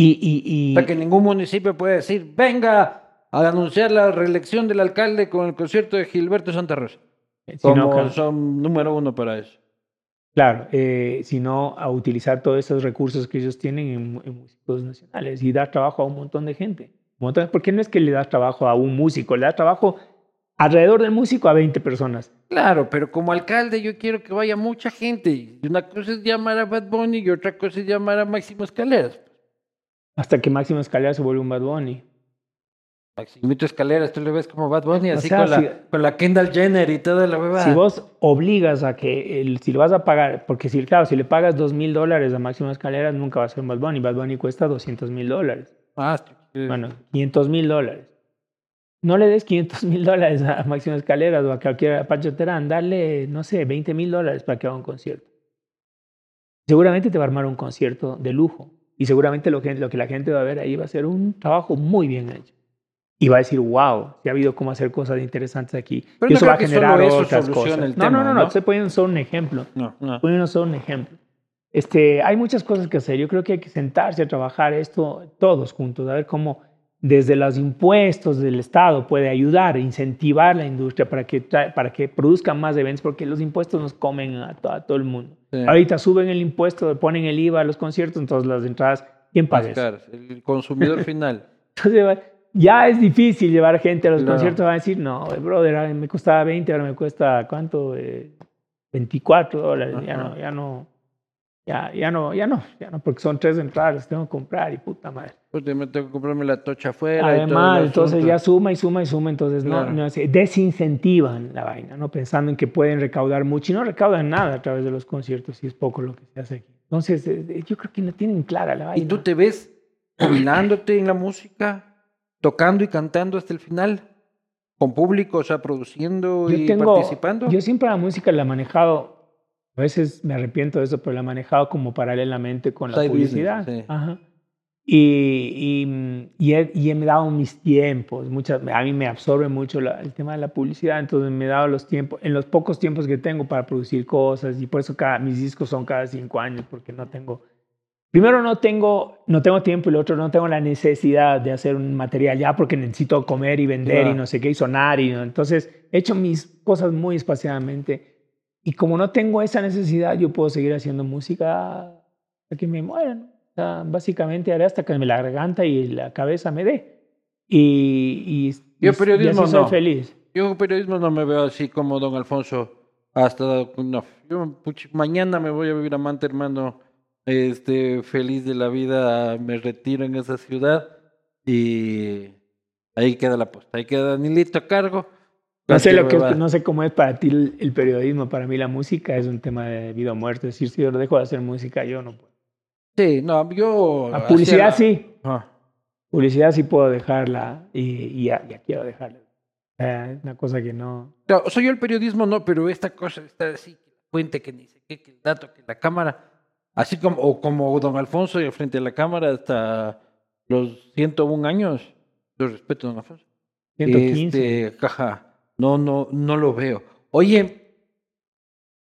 Y, y, y... que ningún municipio puede decir, venga, a anunciar la reelección del alcalde con el concierto de Gilberto Santa Rosa. Eh, Como son número uno para eso. Claro, eh, sino a utilizar todos esos recursos que ellos tienen en, en músicos nacionales y dar trabajo a un montón de gente. Porque no es que le das trabajo a un músico, le das trabajo alrededor del músico a 20 personas. Claro, pero como alcalde yo quiero que vaya mucha gente. Y una cosa es llamar a Bad Bunny y otra cosa es llamar a Máximo Escaleras. Hasta que Máximo Escalera se vuelve un Bad Bunny. Maximito Escaleras, tú le ves como Bad Bunny, O así sea, con, la, si- con la Kendall Jenner y toda la huevada. Si vos obligas a que, el, si lo vas a pagar, porque si, claro, si le pagas 2 mil dólares a Máximo Escaleras, nunca va a ser un Bad Bunny. Bad Bunny cuesta 200 mil dólares. Ah, sí. Bueno, 500 mil dólares. No le des 500 mil dólares a Máximo Escaleras o a cualquier a Pancho Terán, dale, no sé, 20 mil dólares para que haga un concierto. Seguramente te va a armar un concierto de lujo y seguramente lo que, lo que la gente va a ver ahí va a ser un trabajo muy bien hecho. Y va a decir, wow, si ha habido cómo hacer cosas interesantes aquí. Pero y no eso va a generar otras cosas. no, tema, no, no, ¿no? no, estoy poniendo solo un ejemplo. No, no. Poniendo solo un ejemplo. Este, hay muchas cosas que hacer. Yo creo que hay que sentarse a trabajar esto todos juntos, a ver cómo desde los impuestos del Estado puede ayudar, incentivar la industria para que, para que produzcan más eventos, porque los impuestos nos comen a, to- a todo el mundo. Sí. Ahorita suben el impuesto, ponen el IVA a los conciertos, entonces las entradas, ¿quién paga caras, el consumidor final. Entonces, ya es difícil llevar gente a los Claro. conciertos. Van a decir, no, eh, brother, me costaba 20, ahora me cuesta, ¿cuánto? Eh, 24 dólares. Ya Ajá. no, ya no, ya, ya no, ya no, ya no, porque son tres entradas, tengo que comprar y puta madre. Pues me tengo que comprarme la tocha afuera. y Además, entonces ya suma y suma y suma, entonces no, Claro. no se desincentivan la vaina, ¿no? Pensando en que pueden recaudar mucho y no recaudan nada a través de los conciertos y es poco lo que se hace aquí. Entonces, eh, yo creo que no tienen clara la vaina. ¿Y tú te ves jubilándote en la música, tocando y cantando hasta el final? ¿Con público, o sea, produciendo Yo y tengo- participando? Yo siempre la música la he manejado, a veces me arrepiento de eso, pero la he manejado como paralelamente con la Side business, publicidad. sí. Ajá. Y, y, y he, y he dado mis tiempos. Muchas, a mí me absorbe mucho la- el tema de la publicidad, entonces me he dado los tiempos, en los pocos tiempos que tengo para producir cosas, y por eso cada, mis discos son cada cinco años, porque no tengo. Primero no tengo, no tengo tiempo y lo otro no tengo la necesidad de hacer un material ya porque necesito comer y vender Claro. y no sé qué y sonar. Y, ¿no? Entonces he hecho mis cosas muy espaciadamente y como no tengo esa necesidad yo puedo seguir haciendo música hasta que me muera. ¿no? O sea, básicamente haré hasta que me la garganta y la cabeza me dé. Y, y, Yo periodismo y así soy no. feliz. Yo periodismo no me veo así como don Alfonso hasta no. Yo puch, mañana me voy a vivir a Manta, hermano, este feliz de la vida, me retiro en esa ciudad y ahí queda la posta, ahí queda Danilito a cargo. No sé, lo que, no sé cómo es para ti el, el periodismo. Para mí la música es un tema de vida o muerte. Es decir, si yo dejo de hacer música, yo no puedo. Sí, no, yo La publicidad hacía la- sí. Ah, Publicidad sí puedo dejarla y, y ya, ya quiero dejarla. Eh, una cosa que no... Claro, o sea, yo el periodismo no, pero esta cosa está así, que fuente, que ni sé qué, que el dato, que la cámara, así como, o como don Alfonso y frente a la cámara hasta los 101 años, yo respeto a don Alfonso. 115. Este, caja, no, no, no lo veo. Oye,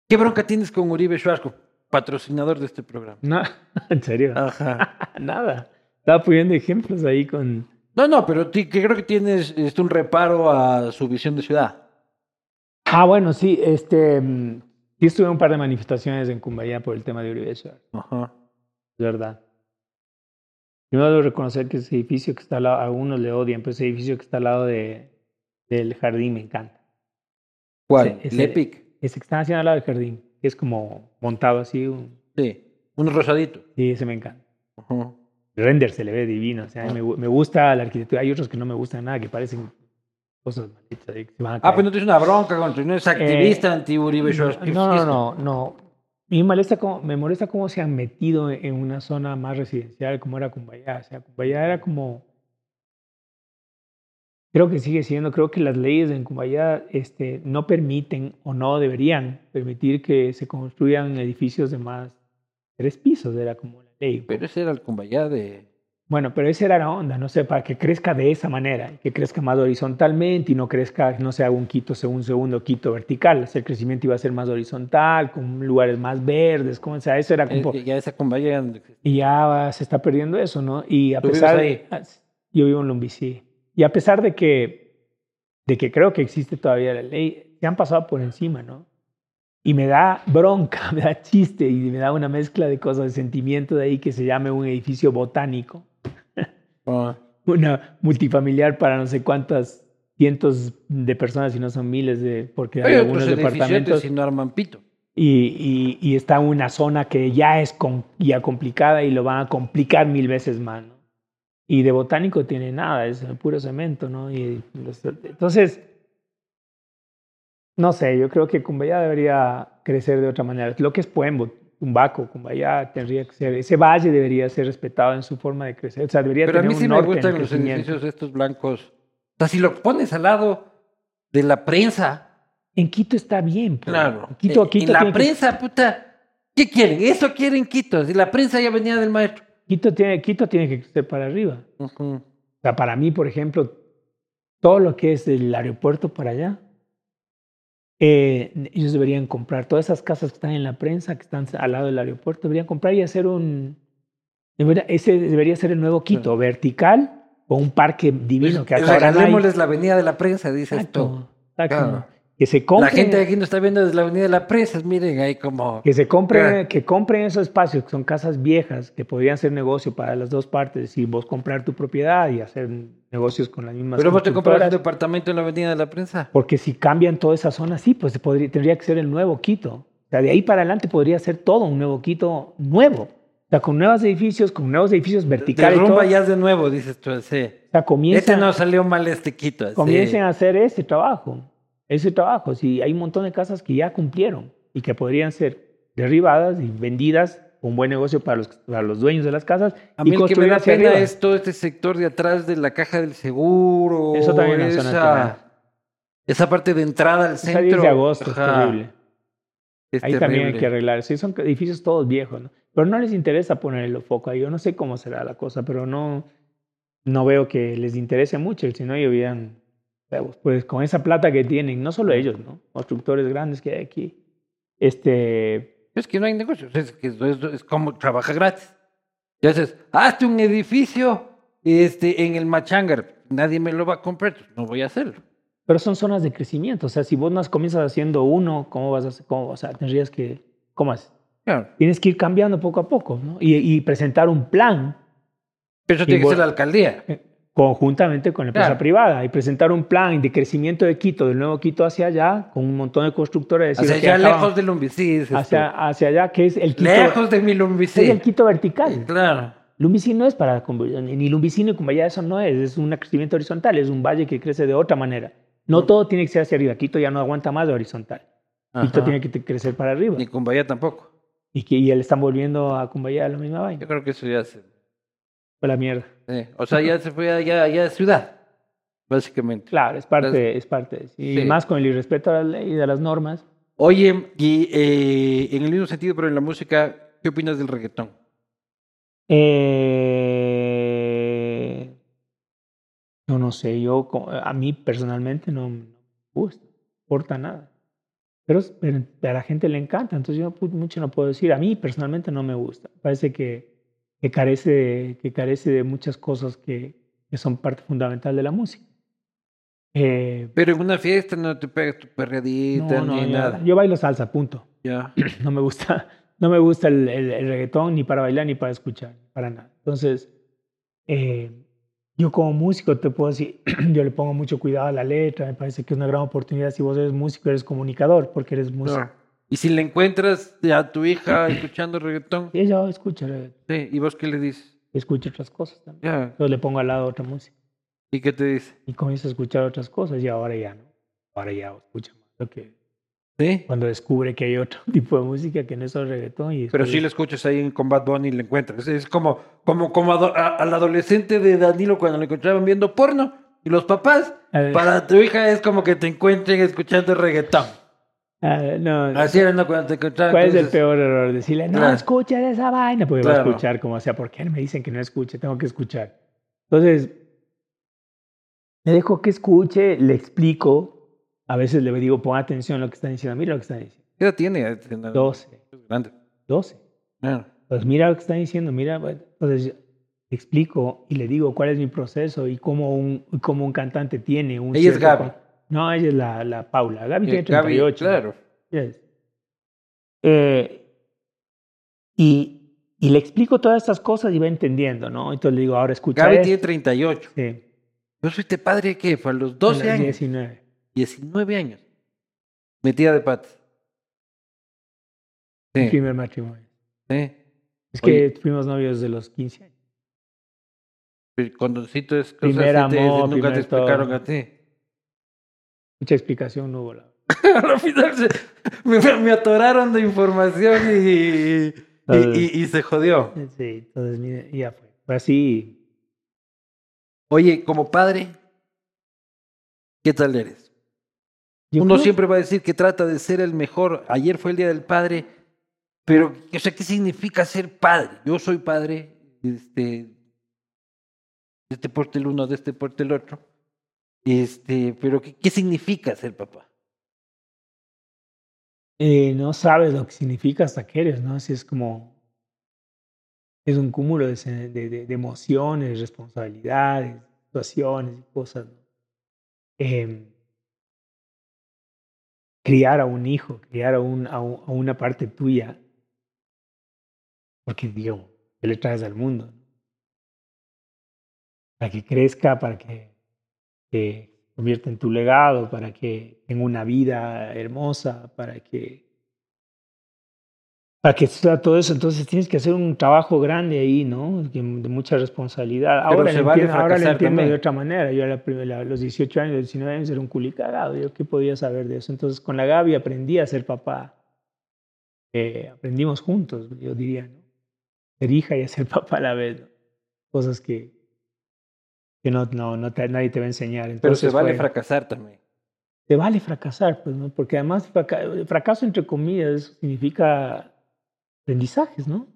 ¿qué bronca tienes con Uribe Schwarzkopf, patrocinador de este programa? No, en serio. Ajá. Nada. Estaba poniendo ejemplos ahí con... No, no, pero que creo que tienes este, un reparo a su visión de ciudad. Ah, bueno, sí. Este, mm, sí estuve en un par de manifestaciones en Cumbayá por el tema de Uribe Schwarz, Ajá. es verdad. Primero debo reconocer que ese edificio que está al lado, a algunos le odian, pero ese edificio que está al lado de, del jardín me encanta. ¿Cuál? Ese- ¿El ese- Epic? Ese que están haciendo al lado del jardín, es como montado así. Un, Sí, un rosadito. sí, ese me encanta. Ajá. El render se le ve divino. O sea, me, gu- me gusta la arquitectura. Hay otros que no me gustan nada, que parecen cosas malditas. Ah, pues no tienes una bronca contra, no es activista Eh, anti-Uribe. No, no, no, no. Me molesta, cómo, me molesta cómo se han metido en una zona más residencial como era Cumbayá. O sea, Cumbayá era como... Creo que sigue siendo, creo que las leyes en Cumbayá este, no permiten o no deberían permitir que se construyan edificios de más tres pisos, era como la ley. Pero ese era el Cumbayá de... Bueno, pero esa era la onda, no sé, para que crezca de esa manera, que crezca más horizontalmente y no crezca, no sea un Quito, un segundo Quito vertical. O sea, el crecimiento iba a ser más horizontal, con lugares más verdes, como, o sea, eso era como... eh, ya esa Cumbayá... y ya se está perdiendo eso, ¿no? Y a ¿Tú pesar de... Yo vivo en Lumbicí. Y a pesar de que, de que creo que existe todavía la ley, se han pasado por encima, ¿no? Y me da bronca, me da chiste y me da una mezcla de cosas, de sentimiento de ahí que se llame un edificio botánico. Ah. Una multifamiliar para no sé cuántas cientos de personas, si no son miles, de, porque hay Oye, algunos pues departamentos. Si no arman pito. Y, y, y está una zona que ya es com- ya complicada y lo van a complicar mil veces más. Y de botánico tiene nada, es puro cemento, ¿no? Y los- entonces, no sé, yo creo que Cumbayá debería crecer de otra manera. Lo que es Puembo, Tumbaco, Cumbayá tendría que ser, ese valle debería ser respetado en su forma de crecer. O sea, debería Pero a tener mí sí me gustan los edificios estos blancos. O sea, si lo pones al lado de la prensa, En Quito está bien. pues. claro. En Quito, Eh, Quito, en la que- prensa, puta, ¿qué quieren? Eso quieren Quito. Si la prensa ya venía del maestro. Quito tiene, Quito tiene que crecer para arriba. O sea, para mí, por ejemplo, todo lo que es el aeropuerto para allá, eh, ellos deberían comprar todas esas casas que están en la prensa, que están al lado del aeropuerto, deberían comprar y hacer un... debería- ese debería ser el nuevo Quito, vertical, o un parque divino que hasta ahora no hay. Regalémosles la avenida de la prensa, dices tú. Exacto, exacto. Claro. Que se compre, La gente aquí no está viendo desde la avenida de la prensa. Miren ahí como... que se compre, Ah. que compren esos espacios que son casas viejas que podrían ser negocio para las dos partes y vos comprar tu propiedad y hacer negocios con las mismas Pero vos te compras un departamento en la avenida de la prensa. Porque si cambian toda esa zona, sí, pues podría, tendría que ser el nuevo Quito. O sea, de ahí para adelante podría ser todo un nuevo Quito nuevo. O sea, con nuevos edificios, con nuevos edificios verticales. Derrumba ya de nuevo, dices tú. Sí. O sea, comiencen, Este no salió mal este Quito. sí. comiencen a hacer ese trabajo. Ese trabajo. Si hay un montón de casas que ya cumplieron y que podrían ser derribadas y vendidas un buen negocio para los, para los dueños de las casas A y el que me da pena arriba. es todo este sector de atrás de la caja del seguro. Eso también es una zona esa, esa parte de entrada al Esa centro. 10 de agosto Ajá, es terrible. es Ahí también hay que arreglar. Sí, son edificios todos viejos, ¿no? Pero no les interesa ponerle foco ahí. Yo no sé cómo será la cosa, pero no, no veo que les interese mucho. Si no, ellos hubieran, pues con esa plata que tienen, no solo ellos, ¿no? Constructores grandes que hay aquí. Este, Es que no hay negocios. Es, que es, es- como trabaja gratis. Y haces, hazte un edificio este, en el Machangar. Nadie me lo va a comprar. pues No voy a hacerlo. pero son zonas de crecimiento. O sea, si vos no comienzas haciendo uno, ¿cómo vas a hacer? Cómo, o sea, tendrías que, ¿cómo haces? Claro. Tienes que ir cambiando poco a poco, ¿no? Y, y presentar un plan Pero eso tiene que ser la alcaldía. eh, conjuntamente con la empresa Claro. privada y presentar un plan de crecimiento de Quito, del nuevo Quito hacia allá, con un montón de constructores. Hacia allá, "Ok, acá lejos de Lumbicí. hacia, hacia allá, que es el Quito, Lejos de mi es Lumbicí. el Quito vertical. Claro. Lumbicí no es para, ni Lumbicí ni Cumbayá, eso no es, es un crecimiento horizontal, es un valle que crece de otra manera. No todo tiene que ser hacia arriba, Quito ya no aguanta más de horizontal. Quito tiene que crecer para arriba. Ni Cumbaya tampoco. Y que y le están volviendo a Cumbayá la misma vaina. Yo creo que eso ya se... Fue la mierda. o sea, ya se fue a- ya, ya es ciudad, básicamente. Claro, es parte, es parte. Y Sí. más con el irrespeto a la ley y a las normas. Oye, y eh, en el mismo sentido, pero en la música, ¿qué opinas del reggaetón? Eh, yo no sé, yo a mí personalmente no me gusta, no importa nada. Pero, pero a la gente le encanta, entonces yo mucho no puedo decir. A mí personalmente no me gusta. Parece que, que, carece, de, que carece de muchas cosas que, que son parte fundamental de la música. Eh, Pero en una fiesta no te pegas tu perreadita no, no, ni yo- nada. yo bailo salsa, punto. Ya. no me gusta, no me gusta el, el- el reggaetón ni para bailar ni para escuchar, para nada. Entonces, eh, yo como músico te puedo decir, yo le pongo mucho cuidado a la letra, me parece que es una gran oportunidad si vos eres músico, eres comunicador, porque eres músico. Claro. Y si le encuentras a tu hija escuchando reggaetón, Y ella escucha, reggaetón, sí, ¿y vos qué le dices? escucha otras cosas también. Entonces le pongo al lado otra música ¿Y qué te dice? y comienza a escuchar otras cosas y ahora ya no. Ahora ya escucha más lo que Sí. cuando descubre que hay otro tipo de música que no es el reggaetón. Y Pero si le escuchas ahí en Combat Bunny y le encuentras. Es como, como, como ado- a- al adolescente de Danilo cuando le encontraban viendo porno. Y los papás, A para tu hija es como que te encuentren escuchando reggaetón. Ah, no, Así era te encontraban. ¿Cuál es el peor error? Decirle, no Claro. escuches esa vaina, porque va a Claro. escuchar como sea. ¿Por qué me dicen que no escuche? Tengo que escuchar. Entonces, le dejo que escuche, le explico. A veces le digo, pon atención a lo que están diciendo. Mira lo que están diciendo. ¿Qué edad tiene? 12, Es grande. 12. Ah. Pues mira lo que están diciendo, mira. bueno, Entonces, explico y le digo cuál es mi proceso y cómo un, cómo un cantante tiene un... Ella es Gaby. No, ella es la, la Paula. Gaby tiene 38. Gaby, claro. Eh, y, y, le explico todas estas cosas y va entendiendo, ¿no? Entonces le digo, ahora escucha Gaby tiene 38. Sí. Yo soy este padre, ¿qué? Fue a los 12 años. 19. 19 años. Metida de patas. Sí. primer matrimonio. Sí. Es que fuimos novios de los 15 años. Condoncito es cosas primer amor, nunca te explicaron a ti. Mucha explicación no hubo. Al final me, atoraron de información y, y, se jodió. Sí, entonces ya fue. Así. Oye, como padre, ¿qué tal eres? Uno siempre va a decir que trata de ser el mejor. Ayer fue el Día del Padre, pero o sea, ¿qué significa ser padre? Yo soy padre, este, de este porte el uno, de este porte el otro. Este, pero ¿qué, qué significa ser papá? Eh, no sabes lo que significa hasta que eres, ¿no? Así es como, es un cúmulo de, de, de emociones, responsabilidades, situaciones y cosas. Eh, criar a un hijo, criar a, un, a, una parte tuya, porque digo, ¿qué le traes al mundo? Para que crezca, para que, que convierta en tu legado, para que tenga una vida hermosa, para que para que sea todo eso, entonces tienes que hacer un trabajo grande ahí, ¿no? De, mucha responsabilidad. ahora, le entiendo, ahora le entiendo de otra manera. Yo a los 18 años, 19 años era un culicagado. Yo qué podía saber de eso. Entonces con la Gaby aprendí a ser papá. Eh, aprendimos juntos, yo diría, ¿no? Ser hija y ser papá a la vez. Cosas que, que no, no, no nadie te va a enseñar. Entonces, Pero se vale fracasar también. Se vale fracasar, pues, ¿no? Porque además fracaso entre comillas significa aprendizajes, ¿no?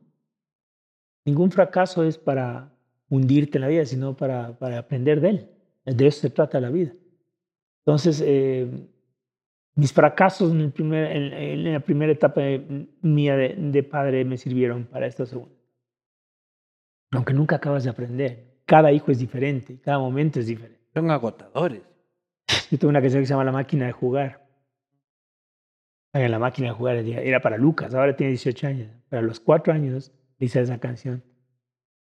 Ningún fracaso es para hundirte en la vida, sino para, para aprender de él. De eso se trata la vida. Entonces, eh, mis fracasos en, el primer, en, la primera etapa mía de, de, padre me sirvieron para esta segunda. Aunque nunca acabas de aprender. Cada hijo es diferente, cada momento es diferente. Son agotadores. Yo tengo una canción que se llama La máquina de jugar en la máquina de jugar era para Lucas, ahora tiene 18 años. Pero a los cuatro años dice esa canción.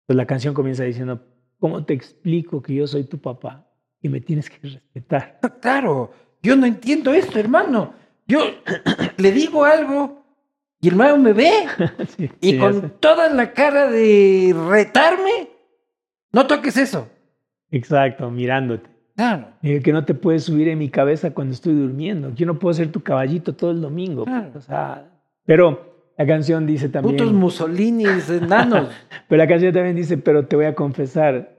Pues la canción comienza diciendo, ¿cómo te explico que yo soy tu papá y me tienes que respetar? Claro, yo no entiendo esto, hermano. Yo le digo algo y el hermano me ve y con toda la cara de retarme, no toques eso. Exacto, mirándote. Claro. que no te puedes subir en mi cabeza cuando estoy durmiendo. Yo no puedo ser tu caballito todo el domingo. Pues, o sea, pero la canción dice también. Putos Mussolini, enanos. pero la canción también dice, pero te voy a confesar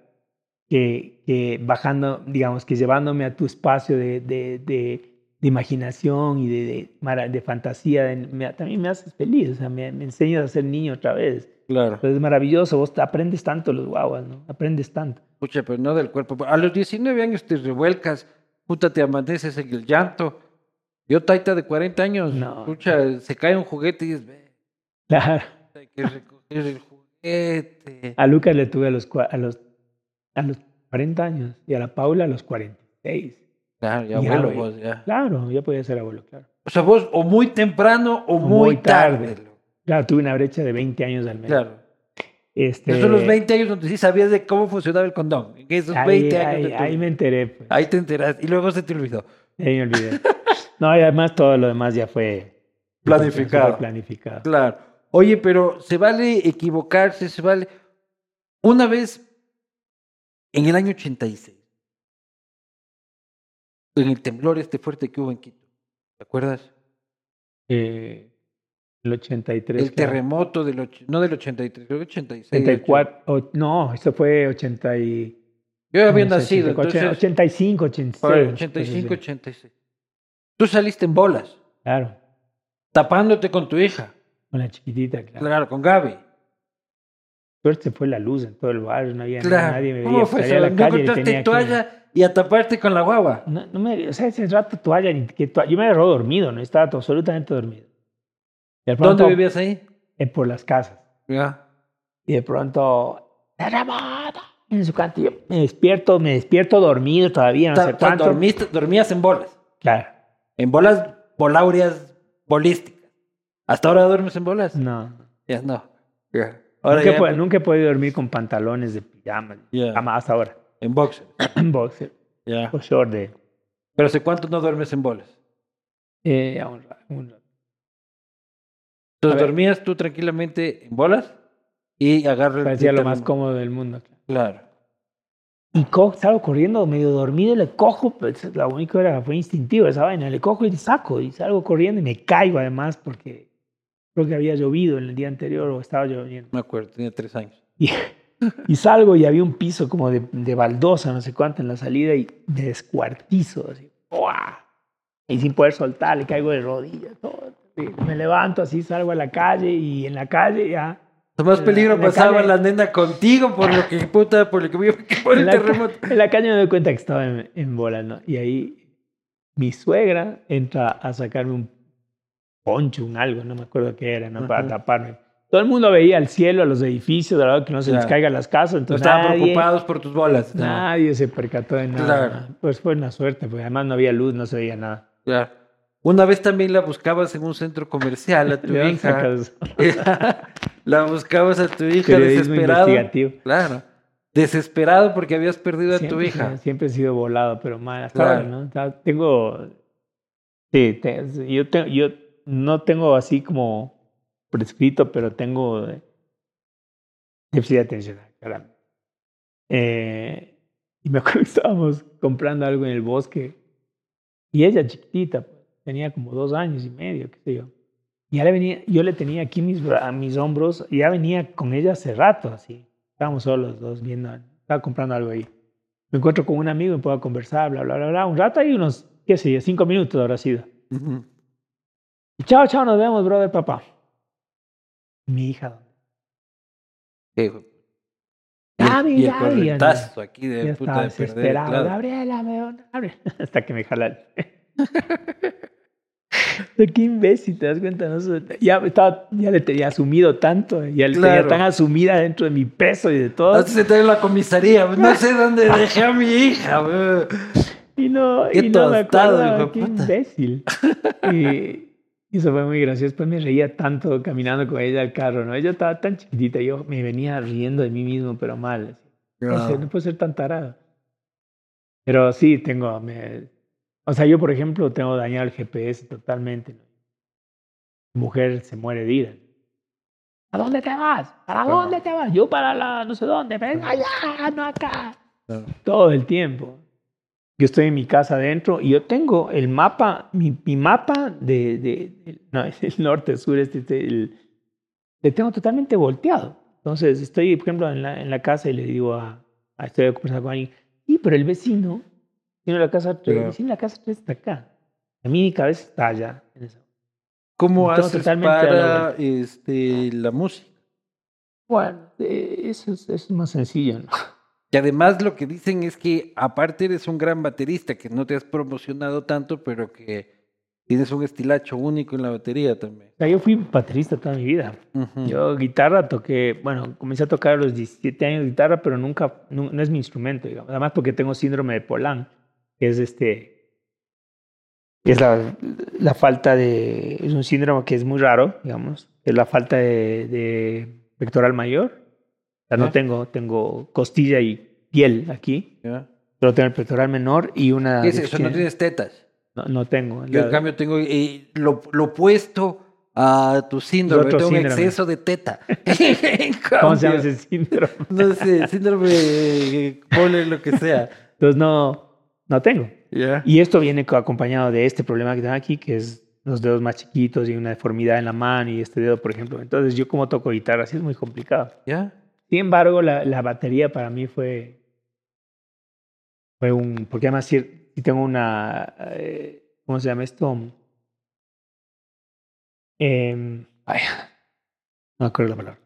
que, que bajando, digamos, que llevándome a tu espacio de, de, de, imaginación y de, de, fantasía, también me haces feliz. O sea, me, me enseñas a ser niño otra vez. Claro. es maravilloso, vos aprendes tanto los guaguas, ¿no? Aprendes tanto. Pucha, pero no del cuerpo. A los 19 años te revuelcas, puta, te amaneces en el llanto. Yo, taita de 40 años, no. pucha, se cae un juguete y dices, ve. Claro. Hay que recoger el juguete. A Lucas le tuve a los, a los, a los 40 años y a la Paula a los 46. Claro, ya abuelo vos, ya. Claro, ya podía ser abuelo, claro. O sea, vos o muy temprano o, muy, tarde. Claro, tuve una brecha de 20 años al menos. Claro. Este... Esos son los 20 años donde sí sabías de cómo funcionaba el condón. esos ahí, 20 años. Ahí, me enteré. Pues. Ahí te enteraste. Y luego se te olvidó. Ahí me olvidé. no, y además todo lo demás ya fue planificado. planificado. Claro. Oye, pero se vale equivocarse, se vale. Una vez, en el año 86, en el temblor este fuerte que hubo en Quito, ¿te acuerdas? Eh, el 83. El terremoto del... No del 83, creo que 86. 84, no, eso fue 80 y... Yo había nacido. 85, 86. 85, 86. Tú saliste en bolas. Claro. Tapándote con tu hija. Con la chiquitita, claro. Claro, con Gaby. Suerte fue la luz en todo el barrio, no había nadie. Me veía, ¿Cómo fue eso? La ¿No cortaste toalla y a taparte con la guagua? No, no me, o sea, ese rato toalla, ni que toalla. yo me agarró dormido, no estaba absolutamente dormido. ¿Dónde vivías ahí? por las casas. Ya. Y de pronto, ¡Terremoto! En su canto, yo me despierto, me despierto dormido todavía, no Ta- sé ta- cuánto. dormiste- dormías en bolas. Claro, En bolas bolaurias bolísticas. ¿Hasta ahora duermes en bolas? no. Ya no. Ahora Nunca, he ya podido- nunca he podido dormir con pantalones de pijama, jamás hasta ahora. en boxer. En boxer Ya. o short de... Pero ¿hace cuánto no duermes en bolas? Eh, a un un. Entonces dormías tú tranquilamente en bolas y agarras el Parecía lo más cómodo del mundo. Claro. Y co- salgo corriendo medio dormido, le cojo, pues la única era, fue instintivo esa vaina, le cojo y le saco y salgo corriendo y me caigo además porque creo que había llovido en el día anterior o estaba lloviendo. Me acuerdo, tenía tres años. Y, y salgo y había un piso como de, de baldosa, no sé cuánto en la salida y me descuartizo así. ¡Uah! Y sin poder soltar, le caigo de rodillas. Todo. Me levanto así, salgo a la calle y en la calle ya... Más la- peligro la pasaba calle- la nena contigo por lo que puta, por lo que por el la, terremoto. en la calle me doy cuenta que estaba en, en bola, ¿no? Y ahí mi suegra entra a sacarme un poncho, un algo, no me acuerdo qué era, ¿no? Para Ajá. taparme. Todo el mundo veía al cielo, a los edificios, de lado que no se les caigan las casas, No entonces estaban nadie, preocupados por tus bolas. No. nadie se percató de nada. Claro. Pues fue una suerte, porque además no había luz, no se veía nada. Claro. Una vez también la buscabas en un centro comercial a tu ¿De dónde hija. la buscabas a tu hija periodismo desesperado. investigativo? Claro. Desesperado porque habías perdido a tu hija. siempre he sido volado, pero mal. Hasta Claro. ahora, ¿no? O sea, Tengo. Sí, te- yo, yo no tengo así como prescrito, pero tengo eh, déficit de atención. caramba. Eh, y me acuerdo que estábamos comprando algo en el bosque y ella chiquitita, tenía como dos años y medio, qué sé yo. Y ya le venía, yo le tenía aquí mis, a mis hombros y ya venía con ella hace rato, así. Estábamos solos los dos viendo, estaba comprando algo ahí. Me encuentro con un amigo, me puedo conversar, bla, bla, bla, bla. Un rato ahí, unos, qué sé yo, cinco minutos habrá sido. Ujú. Y chao, chao, nos vemos, brother, papá. Mi hija, hijo. Ah, y el, y ya, corretazo aquí de Ya puta de perder. claro. Gabriela, me Gabriela. Hasta que me jala. Qué imbécil, ¿te das cuenta? No Ya, estaba, ya le tenía asumido tanto, ya le tenía Claro. tan asumida dentro de mi peso y de todo. Antes de entrar en la comisaría, no sé dónde dejé a mi hija. güey. Y no, Qué y no me de qué imbécil. y, y eso fue muy gracioso. Después me reía tanto caminando con ella al carro, ¿no? Ella estaba tan chiquitita, yo me venía riendo de mí mismo, pero mal. No, no puedo ser tan tarado. Pero sí, tengo. Me, o sea, yo, por ejemplo, tengo dañado el GPS totalmente. Mi mujer se muere de ira. ¿A dónde te vas? ¿Para Claro. dónde te vas? Yo para la no sé dónde. Ven allá, no acá. Claro. Todo el tiempo. Yo estoy en mi casa adentro y yo tengo el mapa, mi, mi mapa de, de, de- no, es el norte, sur, este, este, el, le tengo totalmente volteado. Entonces estoy, por ejemplo, en la, en la casa y le digo a, a estoy conversando con alguien, y pero el vecino, tiene la casa 3, el Claro. la casa 3 está acá. A mí mi cabeza está allá. en esa- ¿Cómo Todo haces totalmente a la para este, la música? Bueno, eh, eso es, eso es más sencillo, ¿no? Y además lo que dicen es que aparte eres un gran baterista, que no te has promocionado tanto, pero que tienes un estilacho único en la batería también. O sea, yo fui baterista toda mi vida. Ujú. Yo guitarra toqué, bueno, comencé a tocar a los 17 años guitarra, pero nunca, no, no es mi instrumento, digamos. Además porque tengo síndrome de Polan, que es este, es la, la falta de, es un síndrome que es muy raro, digamos, es la falta de, de pectoral mayor. O sea, no tengo, tengo costilla y piel aquí, pero tengo el pectoral menor y una... ¿Qué es eso? No tienes tetas. no, no tengo. Yo en cambio tengo eh, lo, lo opuesto a tu síndrome. otro Tengo un síndrome. exceso de teta. ¿Cómo se llama ese síndrome? No sé, síndrome, eh, ponle lo que sea. Entonces no, no tengo. Y esto viene co- acompañado de este problema que tengo aquí, que es los dedos más chiquitos y una deformidad en la mano y este dedo, por ejemplo. Entonces yo como toco guitarra, así es muy complicado. Sin embargo, la, la batería para mí fue, fue un... Porque además si, si tengo una... eh, ¿Cómo se llama esto? Em, ay, no me acuerdo la palabra.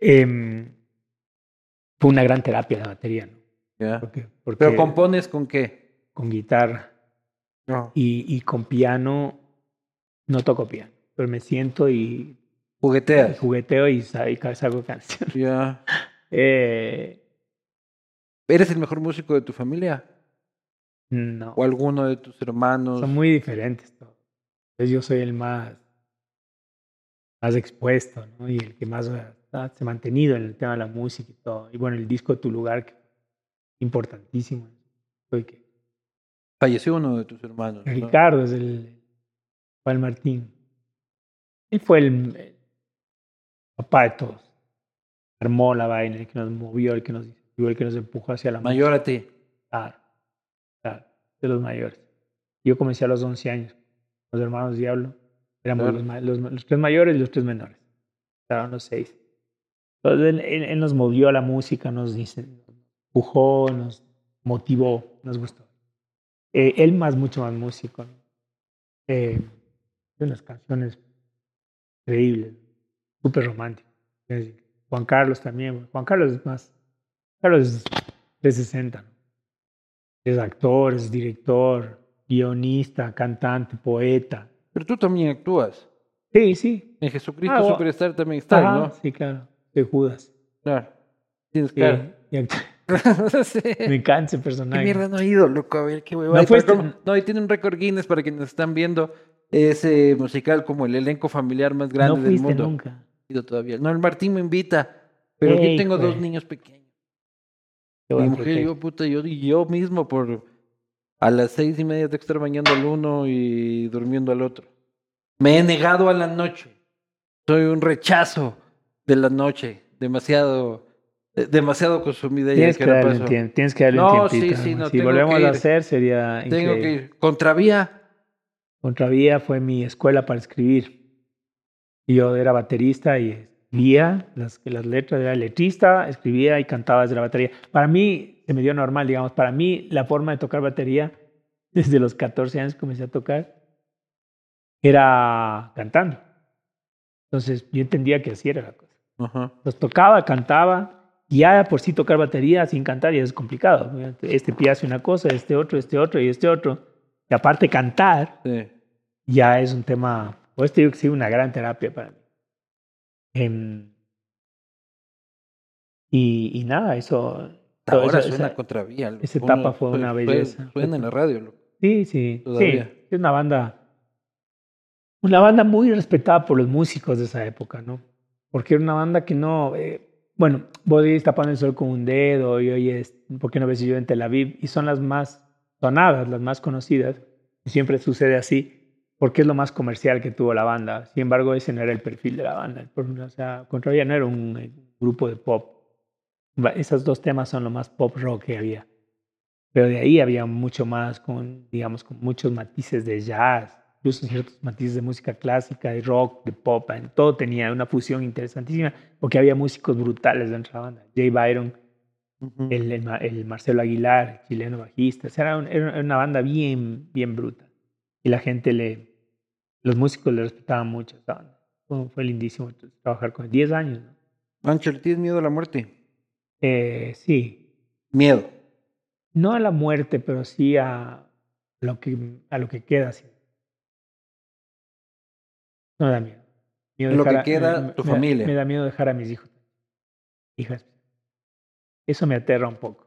Em, fue una gran terapia la batería, ¿no? ¿Ya? Porque, porque ¿Pero compones con qué? Con guitarra No. y, y con piano no toco piano, pero me siento y Jugueteas. jugueteo y, sa- y ca- saco canciones. Ya. Eh, ¿Eres el mejor músico de tu familia? no. ¿O alguno de tus hermanos? Son muy diferentes todos. Entonces yo soy el más, más expuesto, ¿no? Y el que más se ha mantenido en el tema de la música y todo. Y bueno, el disco Tu Lugar, importantísimo. Soy que Falleció uno de tus hermanos. ¿no? Ricardo es el Juan Martín. Él fue el, el papá de todos. Armó la vaina, el que nos movió, el que nos, el que nos empujó hacia la Mayor a ti. Claro, claro, de los mayores. Yo comencé a los 11 años, los hermanos Diablo. Éramos Claro. los, los, los tres mayores y los tres menores. Estaban los seis. Entonces él, él- él nos movió a la música, nos empujó, nos motivó, nos gustó. Eh, él más, mucho más músico. ¿no? Eh, de unas canciones increíbles, súper románticas. Juan Carlos también. Juan Carlos es más. Carlos es 360. ¿no? Es actor, es director, guionista, cantante, poeta. Pero tú también actúas. Sí, sí. En Jesucristo Ah, Superstar también estás, ¿no? Sí, claro. De Judas. Claro. Tienes cara. y Sí. Me encanta ese ¿Qué personaje. mierda no he ido, loco? A ver, qué huevada. No cómo- No, y tiene un récord Guinness para quienes están viendo ese musical como el elenco familiar más grande no del mundo. nunca. Ido todavía. No, el Martín me invita, pero yo tengo dos niños pequeños. Qué Mi mujer y yo, puta, yo, y yo mismo por a las seis y media de estar bañando al uno y durmiendo al otro. Me he negado a la noche. Soy un rechazo de la noche. Demasiado, demasiado consumida Tienes que, darle un tiempo, tienes que darle No, un sí, tiempito. sí, ¿no? no, si volvemos a hacer sería Tengo increíble. que ir. Contravía. Contravía fue mi escuela para escribir. Y Yo era baterista y escribía las, las letras, era letrista, escribía y cantaba desde la batería. Para mí se me dio normal, digamos. Para mí la forma de tocar batería, desde los 14 años comencé a tocar, era cantando. Entonces yo entendía que así era la cosa. Ajá. Los tocaba, cantaba. Ya por sí tocar batería sin cantar ya es complicado. Este pie hace una cosa, este otro, este otro y este otro. Y aparte cantar, Sí. ya es un tema, pues te digo que sí, una gran terapia para mí. Em, y, y nada, eso... Ahora eso- suena esa- contravía. loco. esa etapa fue una belleza. Suena en la radio. loco. Sí, sí, Todavía. sí. Es una banda, una banda muy respetada por los músicos de esa época, ¿no? Porque era una banda que no, eh, bueno, vos oyes tapando el sol con un dedo y oyes, ¿por qué no ves yo en Tel Aviv? Y son las más sonadas, las más conocidas. Y siempre sucede así, porque es lo más comercial que tuvo la banda. Sin embargo, ese no era el perfil de la banda. O sea, Contravía no era un eh, grupo de pop. Esos dos temas son lo más pop rock que había. Pero de ahí había mucho más, con, digamos, con muchos matices de jazz, incluso ciertos matices de música clásica, de rock, de pop. en Todo tenía una fusión interesantísima porque había músicos brutales dentro de la banda. Jay Byron, Ujú. el, el, Ma- el Marcelo Aguilar, chileno bajista. O sea, era, un- era una banda bien, bien bruta. Y la gente le, los músicos le respetaban mucho esa banda. Fue, fue lindísimo trabajar con 10 años. ¿no? Ancho, ¿tienes miedo a la muerte? Eh, sí, Miedo. no a la muerte, pero sí a lo que, a lo que queda. sí. No da miedo. Miedo Lo que a- queda, me- tu me da- familia. Me da miedo dejar a mis hijos. Hijas. Eso me aterra un poco.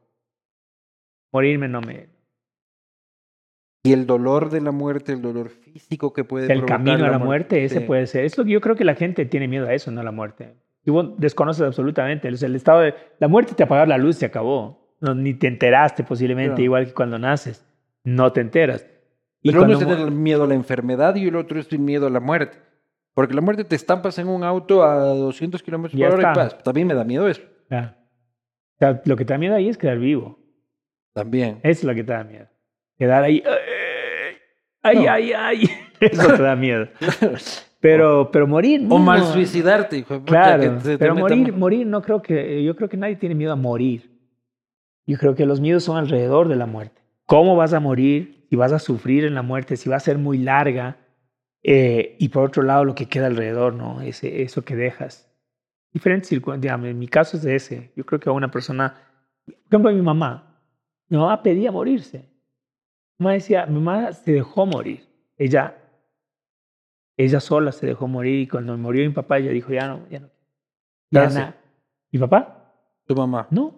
Morirme no me... Y el dolor de la muerte, el dolor físico que puede el camino a la muerte, ese puede ser. Es lo que yo creo que la gente tiene miedo a eso, no a la muerte. Y vos desconoces absolutamente. El estado de... La muerte te apagar la luz, se acabó. No, ni te enteraste posiblemente, Claro. igual que cuando naces. No te enteras. Y Pero uno es tener miedo a la enfermedad y el otro es el miedo a la muerte. Porque la muerte te estampas en un auto a 200 kilómetros por hora y paz. También me da miedo eso. Ya. O sea, lo que te da miedo ahí es quedar vivo. También. Eso es lo que te da miedo. Quedar ahí. Ay, No. ay, ay. Eso te da miedo. Pero, pero morir. o mal no. suicidarte, hijo Claro. que te Pero morir, morir, no creo que. Yo creo que nadie tiene miedo a morir. Yo creo que los miedos son alrededor de la muerte. ¿Cómo vas a morir? Si vas a sufrir en la muerte, si va a ser muy larga. Eh, y por otro lado, lo que queda alrededor, ¿no? Ese, eso que dejas. Diferentes circunstancias. En mi caso es de ese. Yo creo que a una persona. Por ejemplo, mi mamá. Mi mamá pedía morirse. Mi mamá decía, mi mamá se dejó morir. Ella, ella sola se dejó morir y cuando murió mi papá ella dijo, ya no, ya no. Ya ¿Mi papá? ¿Tu mamá? No.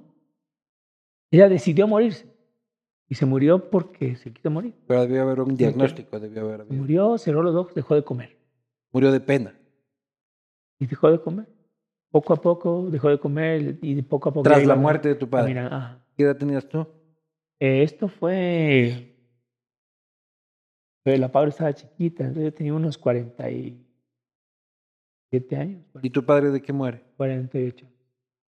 Ella decidió morirse. Y se murió porque se quiso morir. Pero debió haber un diagnóstico, debió haber habido. murió, cerró los ojos, dejó de comer. Murió de pena. Y dejó de comer. Poco a poco dejó de comer y de poco a poco. Tras la muerte de tu padre. ¿Qué edad tenías tú? Eh, esto fue. Pero la Pablo estaba chiquita, entonces yo tenía unos 47 años. ¿Y tu padre de qué muere? 48.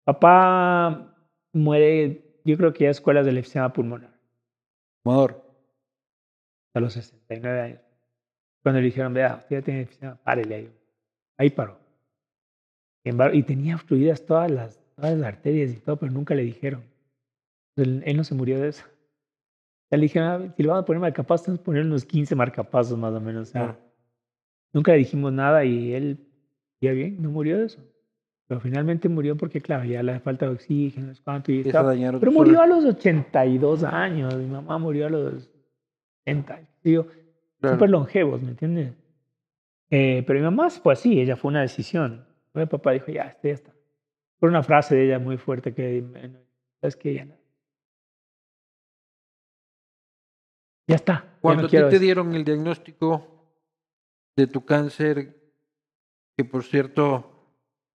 Papá muere, yo creo que ya escuelas del enfisema pulmonar, Amador. a los 69 años. Cuando le dijeron, vea, usted ya tiene enfisema, párele ahí. Ahí paró. Embargo, y tenía obstruidas todas las, todas las arterias y todo, pero nunca le dijeron. Él, él no se murió de eso. Le dijeron, "Ah, si le vamos a poner marcapasos, tenemos que poner unos 15 marcapasos más o menos. Claro. Nunca le dijimos nada y él, ya bien, no murió de eso. Pero finalmente murió porque, claro, ya le falta de oxígeno, no sé cuánto. Y estaba- pero murió a los 82 años. Mi mamá murió a los 70. Digo, Claro. súper longevos, ¿me entiendes? Eh, pero mi mamá fue así, ella fue una decisión. Mi papá dijo, ya, este ya está. Fue una frase de ella muy fuerte que, ¿sabes qué? Ya, ya está. ya no Cuando te eso". dieron el diagnóstico de tu cáncer, que por cierto,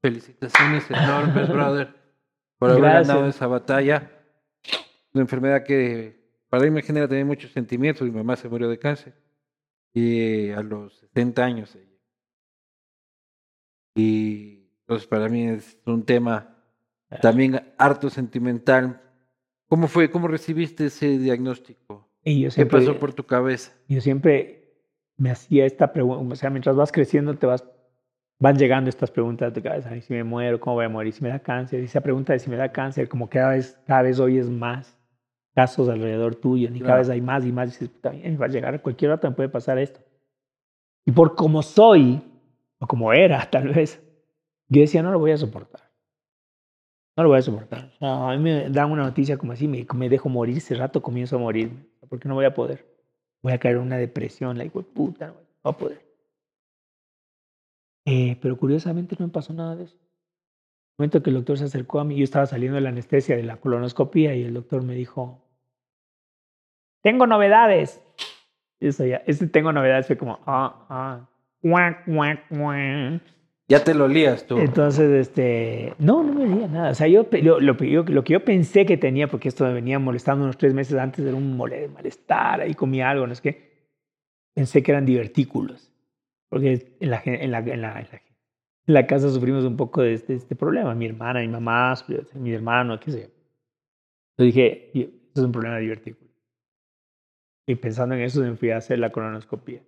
felicitaciones enormes, brother, por haber Gracias. ganado esa batalla. Una enfermedad que para mí me genera también muchos sentimientos. Mi mamá se murió de cáncer y a los 70 años. ella. Y entonces para mí es un tema también harto sentimental. ¿Cómo fue? ¿Cómo recibiste ese diagnóstico? Y yo ¿Qué siempre, pasó por tu cabeza? yo siempre me hacía esta pregunta, o sea, mientras vas creciendo te vas, van llegando estas preguntas tu cabeza, ¿y si me muero, ¿cómo voy a morir? Si me da cáncer, y esa pregunta de si me da cáncer, como cada vez, cada vez oyes más casos alrededor tuyo, y cada vez hay más y más, y dices, puta, va a llegar a cualquier rato, me puede pasar esto. Y por como soy, o como era tal vez, yo decía, no lo voy a soportar. No lo voy a soportar. O sea, a mí me dan una noticia como así, me, me dejo morir, ese rato comienzo a morirme, porque no voy a poder. Voy a caer en una depresión, la de puta, no voy a poder. Eh, pero curiosamente no me pasó nada de eso. El momento que el doctor se acercó a mí, yo estaba saliendo de la anestesia de la colonoscopía y el doctor me dijo, tengo novedades. Eso ya, ese tengo novedades fue como, ah, ah, cuac, cuac, cuac. Ya te lo lías tú. Entonces, este, no, no me veía nada. O sea, yo, lo, lo, que yo- lo que yo pensé que tenía, porque esto me venía molestando unos tres meses antes, era un mole- malestar, ahí comía algo, no sé qué. Pensé que eran divertículos. Porque en la, en la, en la, en la, casa sufrimos un poco de este, este problema. Mi hermana, mi mamá, mi hermano, qué sé yo. Entonces dije, "Y- esto es un problema de divertículos. Y pensando en eso, me fui a hacer la colonoscopia.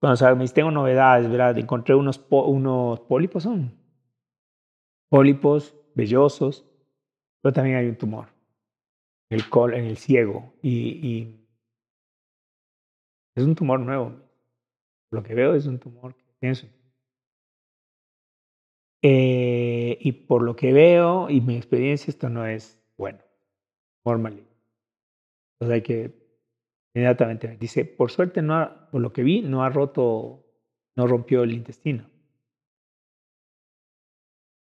Cuando o sea, me dice, tengo novedades, ¿verdad? Encontré unos, unos pólipos, son pólipos vellosos, pero también hay un tumor el, col, en el ciego. Y, y es un tumor nuevo. Lo que veo es un tumor que pienso. Eh, y por lo que veo y mi experiencia, esto no es bueno. Maligno. Entonces hay que inmediatamente dice, por suerte no ha, por lo que vi, no ha roto, no rompió el intestino.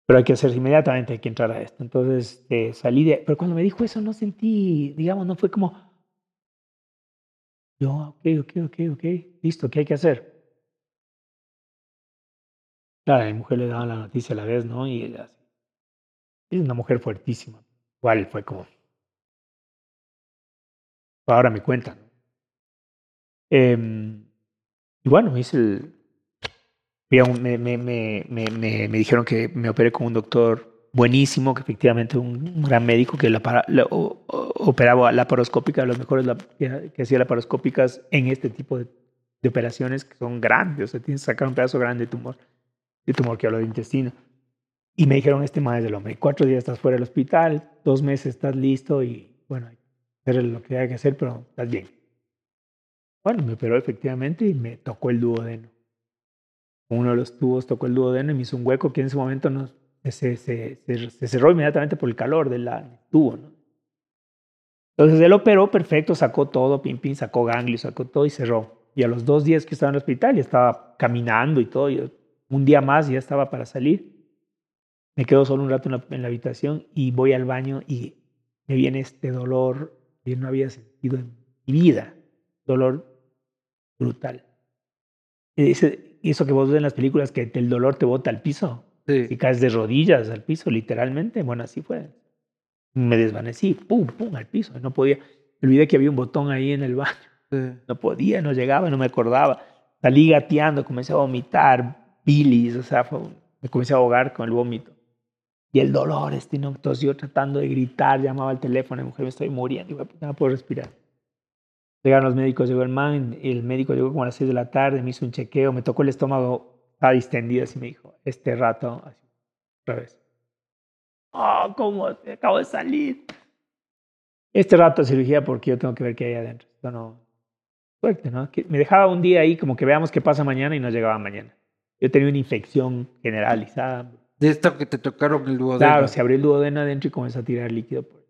Pero hay que hacer inmediatamente, hay que entrar a esto. Entonces eh, salí de, pero cuando me dijo eso no sentí, digamos, no fue como, yo, ok, ok, ok, ok, listo, ¿qué hay que hacer? Claro, a mi mujer le daban la noticia a la vez, ¿no? Y ella, es una mujer fuertísima. Igual fue como, ahora me cuentan. Eh, y bueno, me, me dijeron que me operé con un doctor buenísimo, que efectivamente un, gran médico que la, la- o- operaba laparoscópica, los mejores la- que, que hacía laparoscópicas en este tipo de, de operaciones que son grandes. O sea, tienes que sacar un pedazo grande de tumor, de tumor que hablo de intestino. Y me dijeron, este más es del hombre. Cuatro días estás fuera del hospital, dos meses estás listo y bueno, hacer lo que hay que hacer, pero estás bien. Bueno, me operó efectivamente y me tocó el duodeno. Uno de los tubos tocó el duodeno y me hizo un hueco que en ese momento no, se, cerró inmediatamente por el calor del tubo. ¿no? Entonces él operó perfecto, sacó todo, pim, pim, sacó ganglio, sacó todo y cerró. Y a los dos días que estaba en el hospital ya estaba caminando y todo. un día más ya estaba para salir. me quedo solo un rato en la, habitación y voy al baño y me viene este dolor que no había sentido en mi vida. Dolor brutal. Y eso que vos ves en las películas, que el dolor te bota al piso. Y Sí. caes de rodillas al piso, literalmente. Bueno, así fue. Me desvanecí, pum, pum, al piso. No podía. Me olvidé que había un botón ahí en el baño. sí. No podía, no llegaba, no me acordaba. Salí gateando, comencé a vomitar, bilis, o sea, fue- me comencé a ahogar con el vómito. Y el dolor, este, no, yo tratando de gritar, llamaba al teléfono, mujer, me estoy muriendo, puta, no puedo respirar. Llegaron los médicos, llegó el man, el médico llegó como a las 6 de la tarde, me hizo un chequeo, me tocó el estómago, estaba distendido, así me dijo, este rato, así, otra vez. Oh, ¿cómo? Acabo de salir. Este rato de cirugía porque yo tengo que ver qué hay adentro. Esto no, suerte, ¿no? Que me dejaba un día ahí como que veamos qué pasa mañana y no llegaba mañana. Yo tenía una infección generalizada. De esto que te tocaron el duodeno. Claro, se abrió el duodeno adentro y comenzó a tirar líquido. por-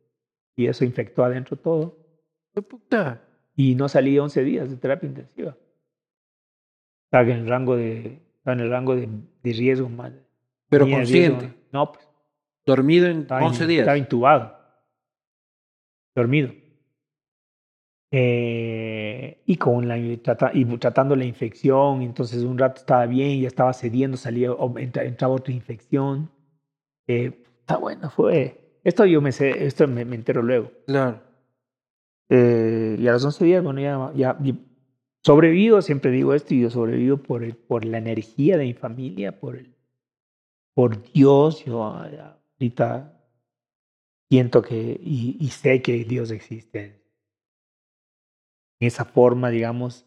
Y eso infectó adentro todo. ¡Qué puta! Y no salí 11 días de terapia intensiva. Estaba en el rango de, en el rango de, de riesgo más. Pero consciente. riesgo- No, pues Dormido en estaba, 11 in- días. estaba intubado. Dormido. Eh, y con la trata- y tratando la infección, entonces un rato estaba bien, ya estaba cediendo, salía, entra- entraba otra infección. Eh, está bueno, fue. Esto yo me sé, esto me, me entero luego. Claro. Eh, y a los 11 días, bueno, ya, ya sobrevivo, siempre digo esto, y yo sobrevivo por, el- por la energía de mi familia, por, el, por Dios. Yo ah, ahorita siento que, y, sé que Dios existe en esa forma, digamos,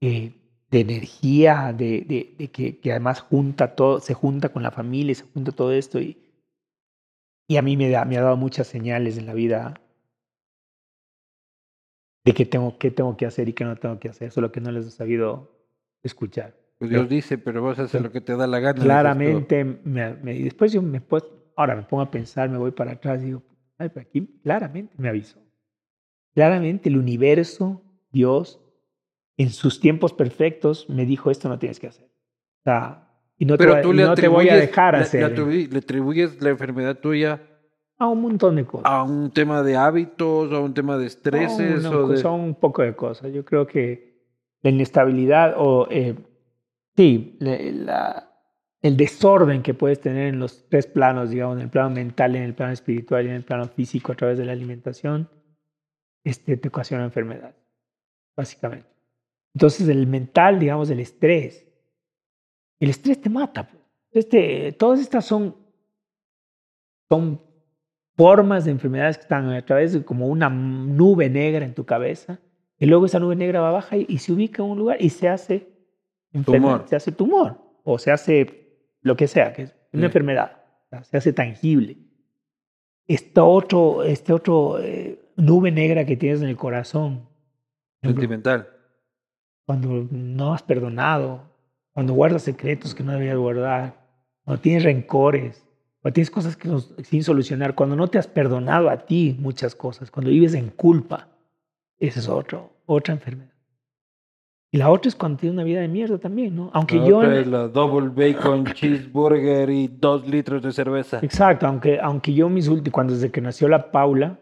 eh, de energía, de, que, además junta todo, se junta con la familia, se junta todo esto, y, y a mí me ha dado muchas señales en la vida de qué tengo, qué tengo que hacer y qué no tengo que hacer, solo que no les he sabido escuchar. Pues Dios dice, pero vos haces Pero- lo que te da la gana. Claramente, me, me- después yo me pues, ahora me pongo a pensar, me voy para atrás y digo, ay, pero aquí claramente me avisó. Claramente el universo, Dios, en sus tiempos perfectos me dijo, esto no tienes que hacer. O sea, y no, te, Pero voy- tú le no te voy a dejar le- hacer Le, atribu- le atribuyes la enfermedad tuya a un montón de cosas. a un tema de hábitos, a un tema de estreses No, o no, de... Son un poco de cosas. Yo creo que la inestabilidad o, eh, sí, le- la- el desorden que puedes tener en los tres planos, digamos, en el plano mental, en el plano espiritual y en el plano físico a través de la alimentación, este, te ocasiona enfermedad, básicamente. Entonces, el mental, digamos, el estrés, el estrés te mata. pues. Este, todas estas son, son formas de enfermedades que están a través de como una nube negra en tu cabeza, y luego esa nube negra va baja y, y se ubica en un lugar y se hace enfermedad, Tumor. se hace tumor, o se hace lo que sea, que es una Sí. enfermedad, o sea, se hace tangible. Esta otro, este otro eh, nube negra que tienes en el corazón, Sentimental. cuando no has perdonado, cuando guardas secretos que no debías guardar, cuando tienes rencores, cuando tienes cosas que no- sin solucionar, cuando no te has perdonado a ti muchas cosas, cuando vives en culpa, esa es otro, otra enfermedad. Y la otra es cuando tienes una vida de mierda también, ¿no? Aunque La yo... otra es la double bacon cheeseburger y dos litros de cerveza. Exacto, aunque, aunque yo mis últimos, cuando desde que nació la Paula,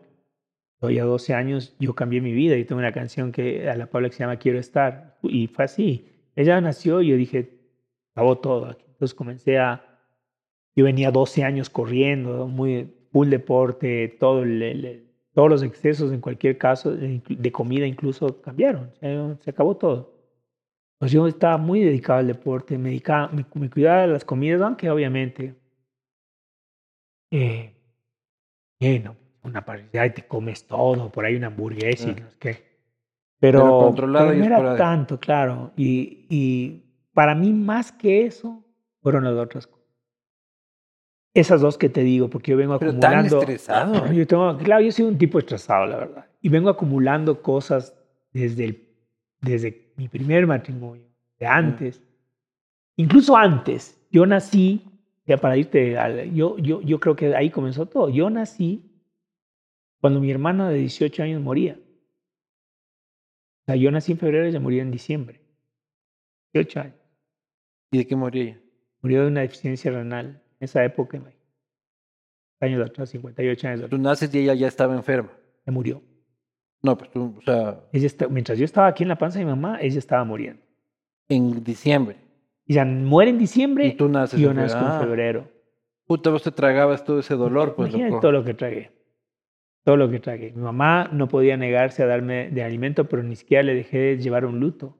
hoy a 12 años, yo cambié mi vida y tengo una canción que a la Paula que se llama Quiero estar. Y fue así. Ella nació y yo dije, acabó todo. Entonces comencé a, yo venía 12 años corriendo, muy full deporte, todo el- el- todos los excesos en cualquier caso, de, de comida incluso cambiaron, se, se acabó todo. Pues yo estaba muy dedicado al deporte, me, dedicaba, me, me cuidaba de las comidas, aunque obviamente eh, eh, no, una parrilla y te comes todo, por ahí una hamburguesa y no sé qué. Pero, Pero controlado pero no era tanto, claro. Y, y para mí más que eso fueron las otras cosas. Esas dos que te digo, porque yo vengo Pero tan acumulando. estresado. Yo tengo, claro, yo soy un tipo estresado, la verdad. Y vengo acumulando cosas desde, el, desde mi primer matrimonio, de antes. Incluso antes. Yo nací, ya para irte, al- yo, yo, yo creo que ahí comenzó todo. Yo nací cuando mi hermana de 18 años moría. O sea, yo nací en febrero y ella murió en diciembre. 18 años. ¿Y de qué moría ella? Murió de una deficiencia renal. Esa época, años atrás, 58 años Tú atrás, naces y ella ya estaba enferma. se murió. No, pues tú, o sea, Ella está- mientras yo estaba aquí en la panza de mi mamá, ella estaba muriendo. en diciembre. Y ya muere en diciembre Y tú naces y yo nazco en Ah. febrero. Puta, vos te tragabas todo ese dolor, pues, Imagínate todo lo que tragué. Todo lo que tragué. Mi mamá no podía negarse a darme de alimento, pero ni siquiera le dejé llevar un luto.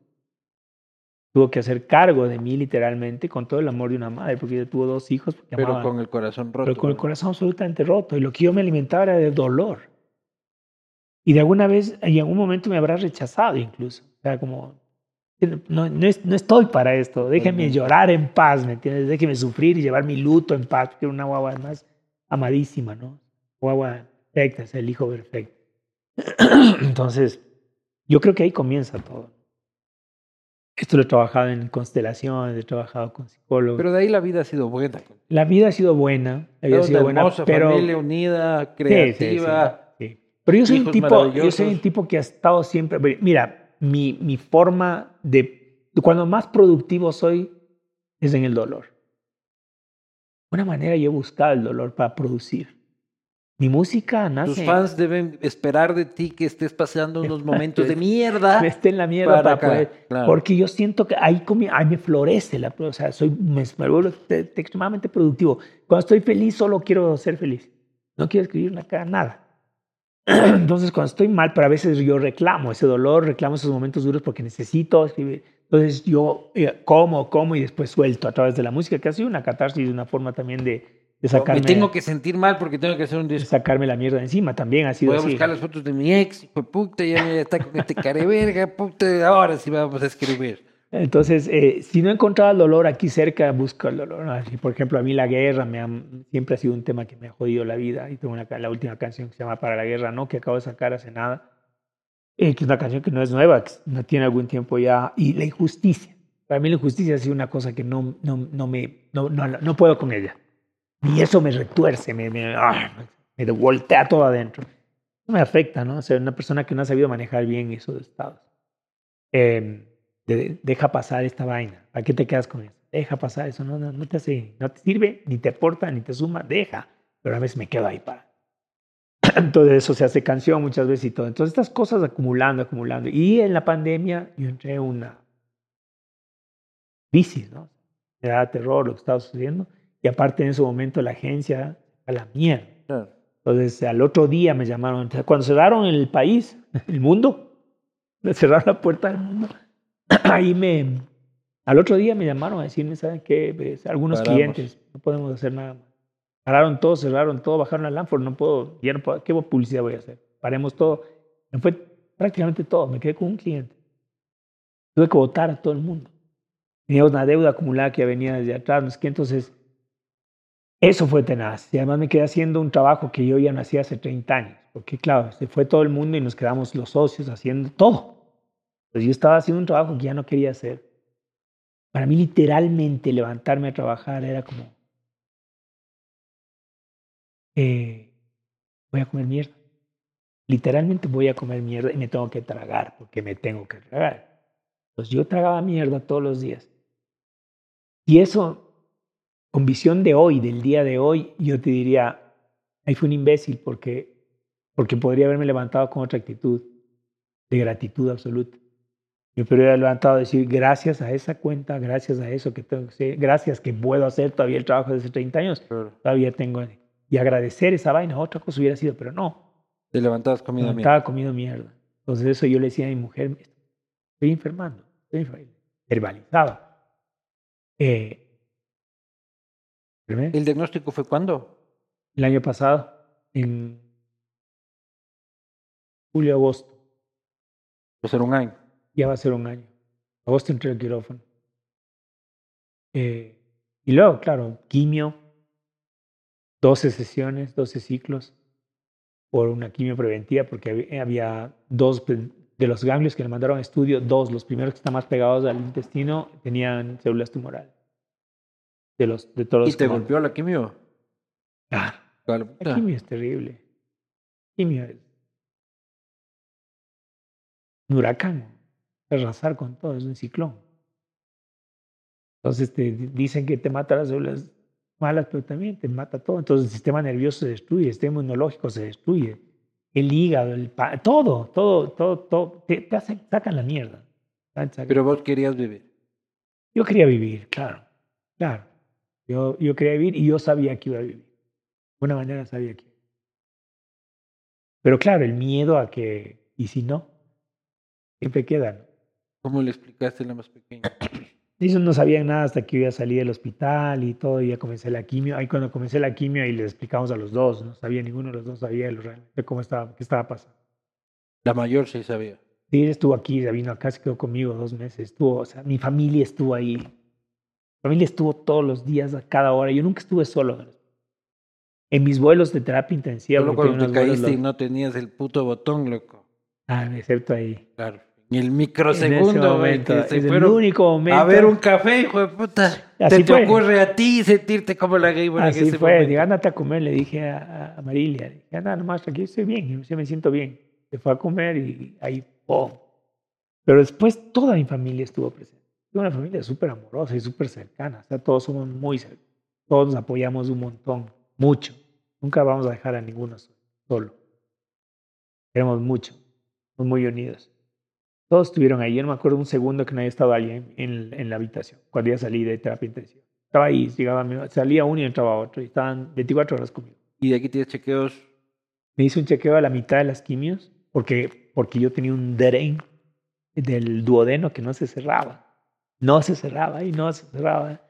Tuvo que hacer cargo de mí literalmente con todo el amor de una madre, porque ella tuvo dos hijos. Pero amaba- con el corazón roto. pero con el corazón absolutamente roto. Y lo que yo me alimentaba era de dolor. Y de alguna vez, en algún momento me habrá rechazado incluso. O sea, como, no, no, es- no estoy para esto. Déjenme Ujú. llorar en paz, ¿me entiendes? Déjenme sufrir y llevar mi luto en paz. Porque era una guagua además amadísima, ¿no? Guagua perfecta, es el hijo perfecto. Entonces, yo creo que ahí comienza todo. Esto lo he trabajado en constelaciones, he trabajado con psicólogos. Pero de ahí la vida ha sido buena. la vida ha sido buena, la vida ha sido buena, hermosa pero familia unida, Sí, sí, sí, creativa. sí. Pero yo soy un tipo, yo soy un tipo que ha estado siempre. Mira, mi, mi forma de cuando más productivo soy es en el dolor. De una manera yo he buscado el dolor para producir. Mi música nace. Tus fans deben esperar de ti que estés pasando unos momentos de mierda. me esté en la mierda para, poder. claro. Porque yo siento que ahí, comi- ahí me florece la. O sea, soy, me, me vuelvo te- te- extremadamente productivo. Cuando estoy feliz, solo quiero ser feliz. No quiero escribir nada, nada. Entonces, cuando estoy mal, pero a veces yo reclamo ese dolor, reclamo esos momentos duros porque necesito escribir. Entonces, yo eh, como, como y después suelto a través de la música, que ha sido una catarsis, una forma también de, de sacarme, Me tengo que sentir mal porque tengo que hacer un de disco. sacarme la mierda encima. También ha sido Voy a así. buscar las fotos de mi ex, de puta, ya me está con este careverga, puta, ahora sí vamos a escribir. Entonces, eh, si no he encontrado el dolor aquí cerca, busco el dolor. Así, por ejemplo, a mí la guerra me ha- siempre ha sido un tema que me ha jodido la vida. Y tengo una, la última canción que se llama Para la Guerra, ¿no? Que acabo de sacar hace nada. eh, que es una canción que no es nueva, que no tiene algún tiempo ya. Y la injusticia. Para mí la injusticia ha sido una cosa que no, no, no me, no, no, no puedo con ella. Y eso me retuerce, me, me, ah, me voltea todo adentro. Me afecta, ¿no? O sea, una persona que no ha sabido manejar bien esos estados. Eh, de- deja pasar esta vaina. ¿Para qué te quedas con eso? Deja pasar eso, no, no, no te hace, no te sirve, ni te aporta, ni te suma, deja. Pero a veces me quedo ahí para. Entonces eso se hace canción muchas veces y todo. Entonces estas cosas acumulando, acumulando. Y en la pandemia yo entré en una crisis, ¿no? Me terror lo que estaba sucediendo. Y aparte en ese momento la agencia a la mierda. Claro. Entonces, al otro día me llamaron. Entonces, Cuando cerraron el país, el mundo, cerraron la puerta del mundo, ahí me. Al otro día me llamaron a decirme, ¿saben qué? Pues, algunos Paramos. clientes, no podemos hacer nada más. Pararon todo, cerraron todo, bajaron la Lanford, no puedo, ya no puedo, ¿qué publicidad voy a hacer? Paremos todo. Me fue prácticamente todo, me quedé con un cliente. Tuve que votar a todo el mundo. Teníamos una deuda acumulada que venía desde atrás, no sé qué, entonces eso fue tenaz. Y además me quedé haciendo un trabajo que yo ya no hacía hace 30 años. Porque claro, se fue todo el mundo y nos quedamos los socios haciendo todo. Entonces yo estaba haciendo un trabajo que ya no quería hacer. Para mí literalmente levantarme a trabajar era como... eh, voy a comer mierda. Literalmente voy a comer mierda y me tengo que tragar porque me tengo que tragar. Entonces yo tragaba mierda todos los días. Y eso con visión de hoy, del día de hoy, yo te diría, ahí fue un imbécil porque, porque podría haberme levantado con otra actitud, de gratitud absoluta. Yo podría haber levantado a decir, gracias a esa cuenta, gracias a eso que tengo que hacer, gracias que puedo hacer todavía el trabajo de hace 30 años, Claro. todavía tengo, y agradecer esa vaina, otra cosa hubiera sido, pero no, Te levantabas comiendo mierda. estaba comiendo mierda. Entonces eso yo le decía a mi mujer, estoy enfermando, estoy enfermando. verbalizaba. Eh, enfermé. ¿El diagnóstico fue cuándo? el año pasado, en julio, agosto, Pues era un año. ya va a ser un año. Agosto entré al quirófano. Eh, y luego, claro, quimio, 12 sesiones, 12 ciclos por una quimio preventiva, porque había, dos de los ganglios que le mandaron a estudio, dos, los primeros que están más pegados al intestino, tenían células tumorales. De, los, de todos los ¿Y te golpeó la quimio? Claro. Claro, La quimio es terrible. Quimio es un huracán. Arrasar con todo, es un ciclón. Entonces te di- dicen que te mata las células malas, pero también te mata todo. Entonces el sistema nervioso se destruye, el sistema inmunológico se destruye, el hígado, el todo, todo, todo, todo, te, te hacen, sacan la mierda. Pero vos querías vivir. Yo quería vivir, claro, claro. Yo, yo quería vivir y yo sabía que iba a vivir. De una manera sabía que. Pero claro, el miedo a que, ¿y si no? Siempre queda. ¿Cómo le explicaste a la más pequeña? Ellos no sabían nada hasta que yo a salir del hospital y todo, y ya comencé la quimio. Ahí cuando comencé la quimio, ahí les explicamos a los dos, no sabía ninguno de los dos sabía realmente cómo estaba, qué estaba pasando. La mayor sí sabía. Sí, estuvo aquí, ya vino acá, se quedó conmigo dos meses. Estuvo, o sea, mi familia estuvo ahí. Mi familia estuvo todos los días, a cada hora. Yo nunca estuve solo. En mis vuelos de terapia intensiva. Solo cuando te caíste y no tenías el puto botón, loco. Ah, excepto ahí. Claro. En el microsegundo, momento, es el único momento. A ver un café, hijo de puta. Así te, te ocurre a ti sentirte como la gay. Así que fue. Digo, ándate a comer, le dije a, a Marilia. Dije, anda nomás, aquí estoy bien, yo me siento bien. Se fue a comer y ahí pero después toda mi familia estuvo presente. Tengo una familia súper amorosa y súper cercana. O sea, todos somos muy cercanos. Todos nos apoyamos un montón, mucho. Nunca vamos a dejar a ninguno solo. Queremos mucho. Somos muy unidos. Todos estuvieron ahí. Yo no me acuerdo un segundo que no haya estado alguien en, en la habitación cuando ya salí de terapia intensiva. Estaba ahí, llegaba, salía uno y entraba otro. Y estaban 24 horas conmigo. ¿Y de aquí tienes chequeos? Me hice un chequeo a la mitad de las quimios porque porque yo tenía un drain del duodeno que no se cerraba. No se cerraba y no se cerraba.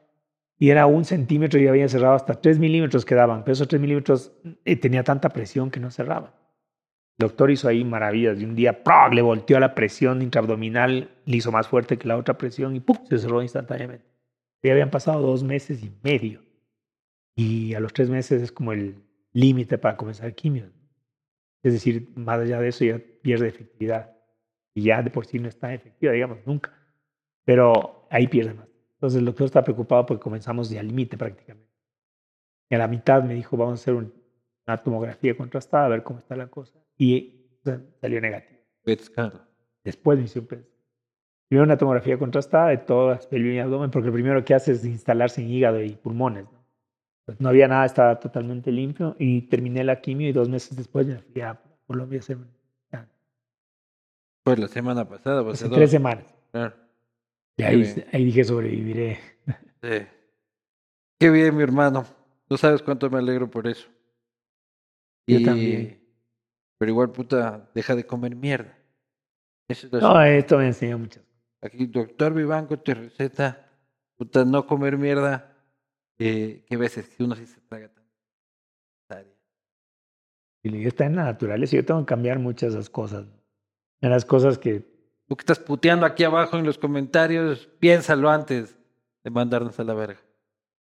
Y era un centímetro y había cerrado hasta tres milímetros quedaban. Pero esos tres milímetros eh, tenía tanta presión que no cerraba. El doctor hizo ahí maravillas. Y un día le volteó la presión intraabdominal, le hizo más fuerte que la otra presión y ¡pum! se cerró instantáneamente. Y habían pasado dos meses y medio. Y a los tres meses es como el límite para comenzar quimio. Es decir, más allá de eso ya pierde efectividad. Y ya de por sí no está efectiva, digamos, nunca. Pero ahí pierde más. Entonces el doctor está preocupado porque comenzamos de al límite prácticamente. Y a la mitad me dijo, vamos a hacer una tomografía contrastada, a ver cómo está la cosa. Y salió negativo. Después me hice un PET. Primero una tomografía contrastada de todo el y abdomen, porque lo primero que hace es instalarse en hígado y pulmones. ¿no? Pues no había nada, estaba totalmente limpio y terminé la quimio y dos meses después me fui a Colombia Pues la semana pasada, pues hace tres semanas. Y ahí, ahí, dije sobreviviré. Sí. Qué bien, mi hermano. No sabes cuánto me alegro por eso. Yo también. Pero igual, puta, deja de comer mierda. Eso no, esto me enseñó muchas cosas. Aquí, doctor Vivanco te receta, puta, no comer mierda eh, que veces que uno sí se traga tan y está en la naturaleza. Yo tengo que cambiar muchas de esas cosas. En las cosas que. Tú que estás puteando aquí abajo en los comentarios, piénsalo antes de mandarnos a la verga.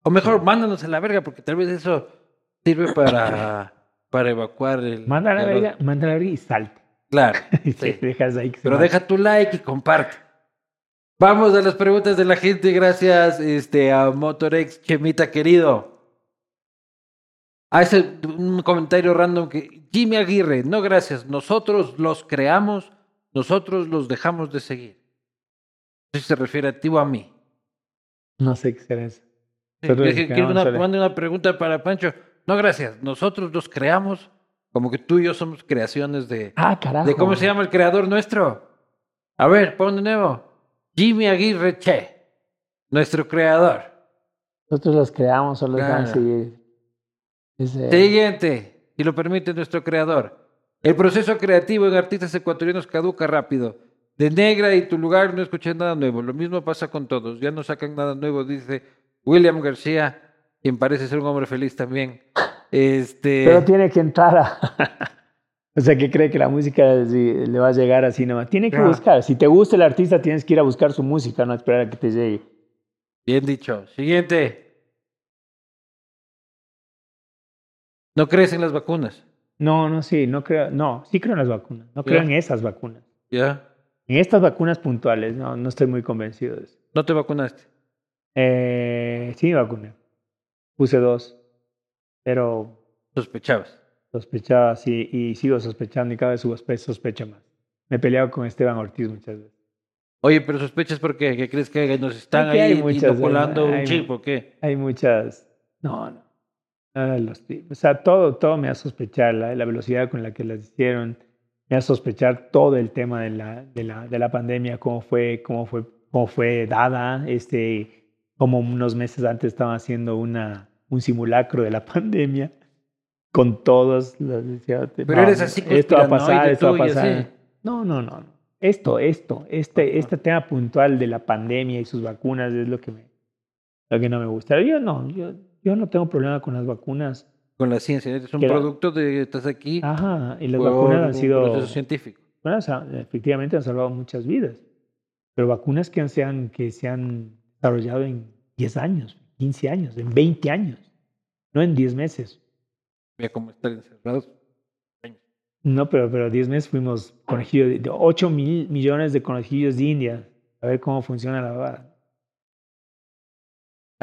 O mejor, mándanos a la verga, porque tal vez eso sirve para, para evacuar el. Manda a la verga, manda a la verga y salte. Claro. dejas ahí Pero deja tu like y comparte. Vamos a las preguntas de la gente. Gracias este, a Motorex Chemita querido. A ese un comentario random que Jimmy Aguirre, no gracias. Nosotros los creamos, nosotros los dejamos de seguir. No sé si se refiere a ti o a mí. No sé qué será eso. quiero una, una pregunta para Pancho. No, gracias. Nosotros los creamos como que tú y yo somos creaciones de. Ah, carajo. De cómo se llama el creador nuestro. A ver, pon de nuevo. Jimmy Aguirre Che, nuestro creador. Nosotros los creamos, solo claro. seguir. Siguiente, si lo permite nuestro creador. El proceso creativo en artistas ecuatorianos caduca rápido. De negra y tu lugar no escuché nada nuevo. Lo mismo pasa con todos. Ya no sacan nada nuevo, dice William García, quien parece ser un hombre feliz también. Este... Pero tiene que entrar a... O sea, que cree que la música le va a llegar así nomás. Tiene que buscar. Si te gusta el artista, tienes que ir a buscar su música, no esperar a que te llegue. Bien dicho. Siguiente. ¿No crees en las vacunas? No, no, sí, no creo. No, sí creo en las vacunas. No creo en esas vacunas. ¿Ya? En estas vacunas puntuales, no, no estoy muy convencido de eso. ¿No te vacunaste? Eh, sí, me vacuné. Puse dos. Pero. ¿Sospechabas? Sospechaba, sí, y sigo sospechando y cada vez sospecha más. Me he peleado con Esteban Ortiz muchas veces. Oye, pero sospechas por qué? ¿Qué crees que nos están ahí inoculando un chip o qué? Hay muchas, No, no. O sea, todo, todo me hace sospechar, la, la, velocidad con la que las hicieron, me hace sospechar todo el tema de la, de la, de la pandemia, cómo fue, cómo fue, cómo fue dada, este, como unos meses antes estaban haciendo una, un simulacro de la pandemia con todos. Pero eres así, esto va a pasar, esto va a pasar. No, no, no. Esto, esto, este, este tema puntual de la pandemia y sus vacunas es lo que me, lo que no me gusta. Yo no, yo, yo no tengo problema con las vacunas. Con la ciencia, es un producto de estás aquí. Ajá, y las vacunas han sido. Un proceso científico. Bueno, efectivamente han salvado muchas vidas. Pero vacunas que se han, que se han desarrollado en 10 años, 15 años, en 20 años, no en 10 meses. Mira cómo están encerrados. No, pero, pero 10 meses fuimos conejillos, de 8 mil millones de conejillos de India. A ver cómo funciona la vara.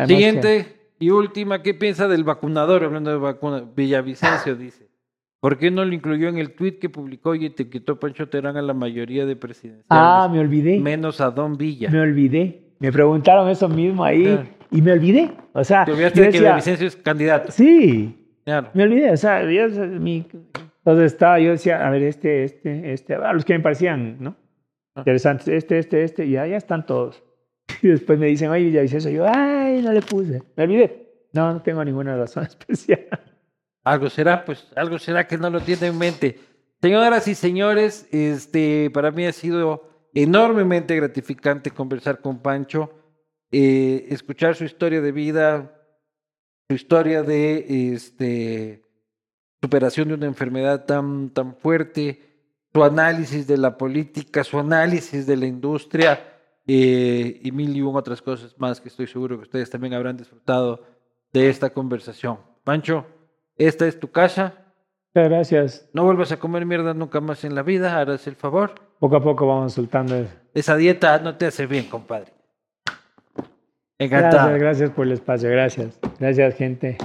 Siguiente y última, ¿qué piensa del vacunador? Hablando de vacuna, Villavicencio dice. ¿Por qué no lo incluyó en el tweet que publicó y etiquetó Pancho Terán a la mayoría de presidenciales? Ah, me olvidé. Menos a Don Villa. Me olvidé. Me preguntaron eso mismo ahí y me olvidé. O sea, ¿Te olvidaste de que Villavicencio es candidato? Sí. Claro. Me olvidé. O sea, mi, entonces estaba, yo decía, a ver, este, este, este, a los que me parecían, ¿no? Ah. Interesantes, este, este, este, y ya, ya están todos. Y después me dicen, oye, Villavicencio, yo, no le puse, me olvidé. No, no tengo ninguna razón especial. Algo será, pues, algo será que no lo tiene en mente. Señoras y señores, este, para mí ha sido enormemente gratificante conversar con Pancho, eh, escuchar su historia de vida, su historia de este, superación de una enfermedad tan, tan fuerte, su análisis de la política, su análisis de la industria eh, y mil y un otras cosas más que estoy seguro que ustedes también habrán disfrutado de esta conversación. Pancho, esta es tu casa. Muchas gracias. No vuelvas a comer mierda nunca más en la vida, harás el favor. Poco a poco vamos soltando. Esa dieta no te hace bien, compadre. Encantado. Gracias, gracias por el espacio, gracias. Gracias, gente.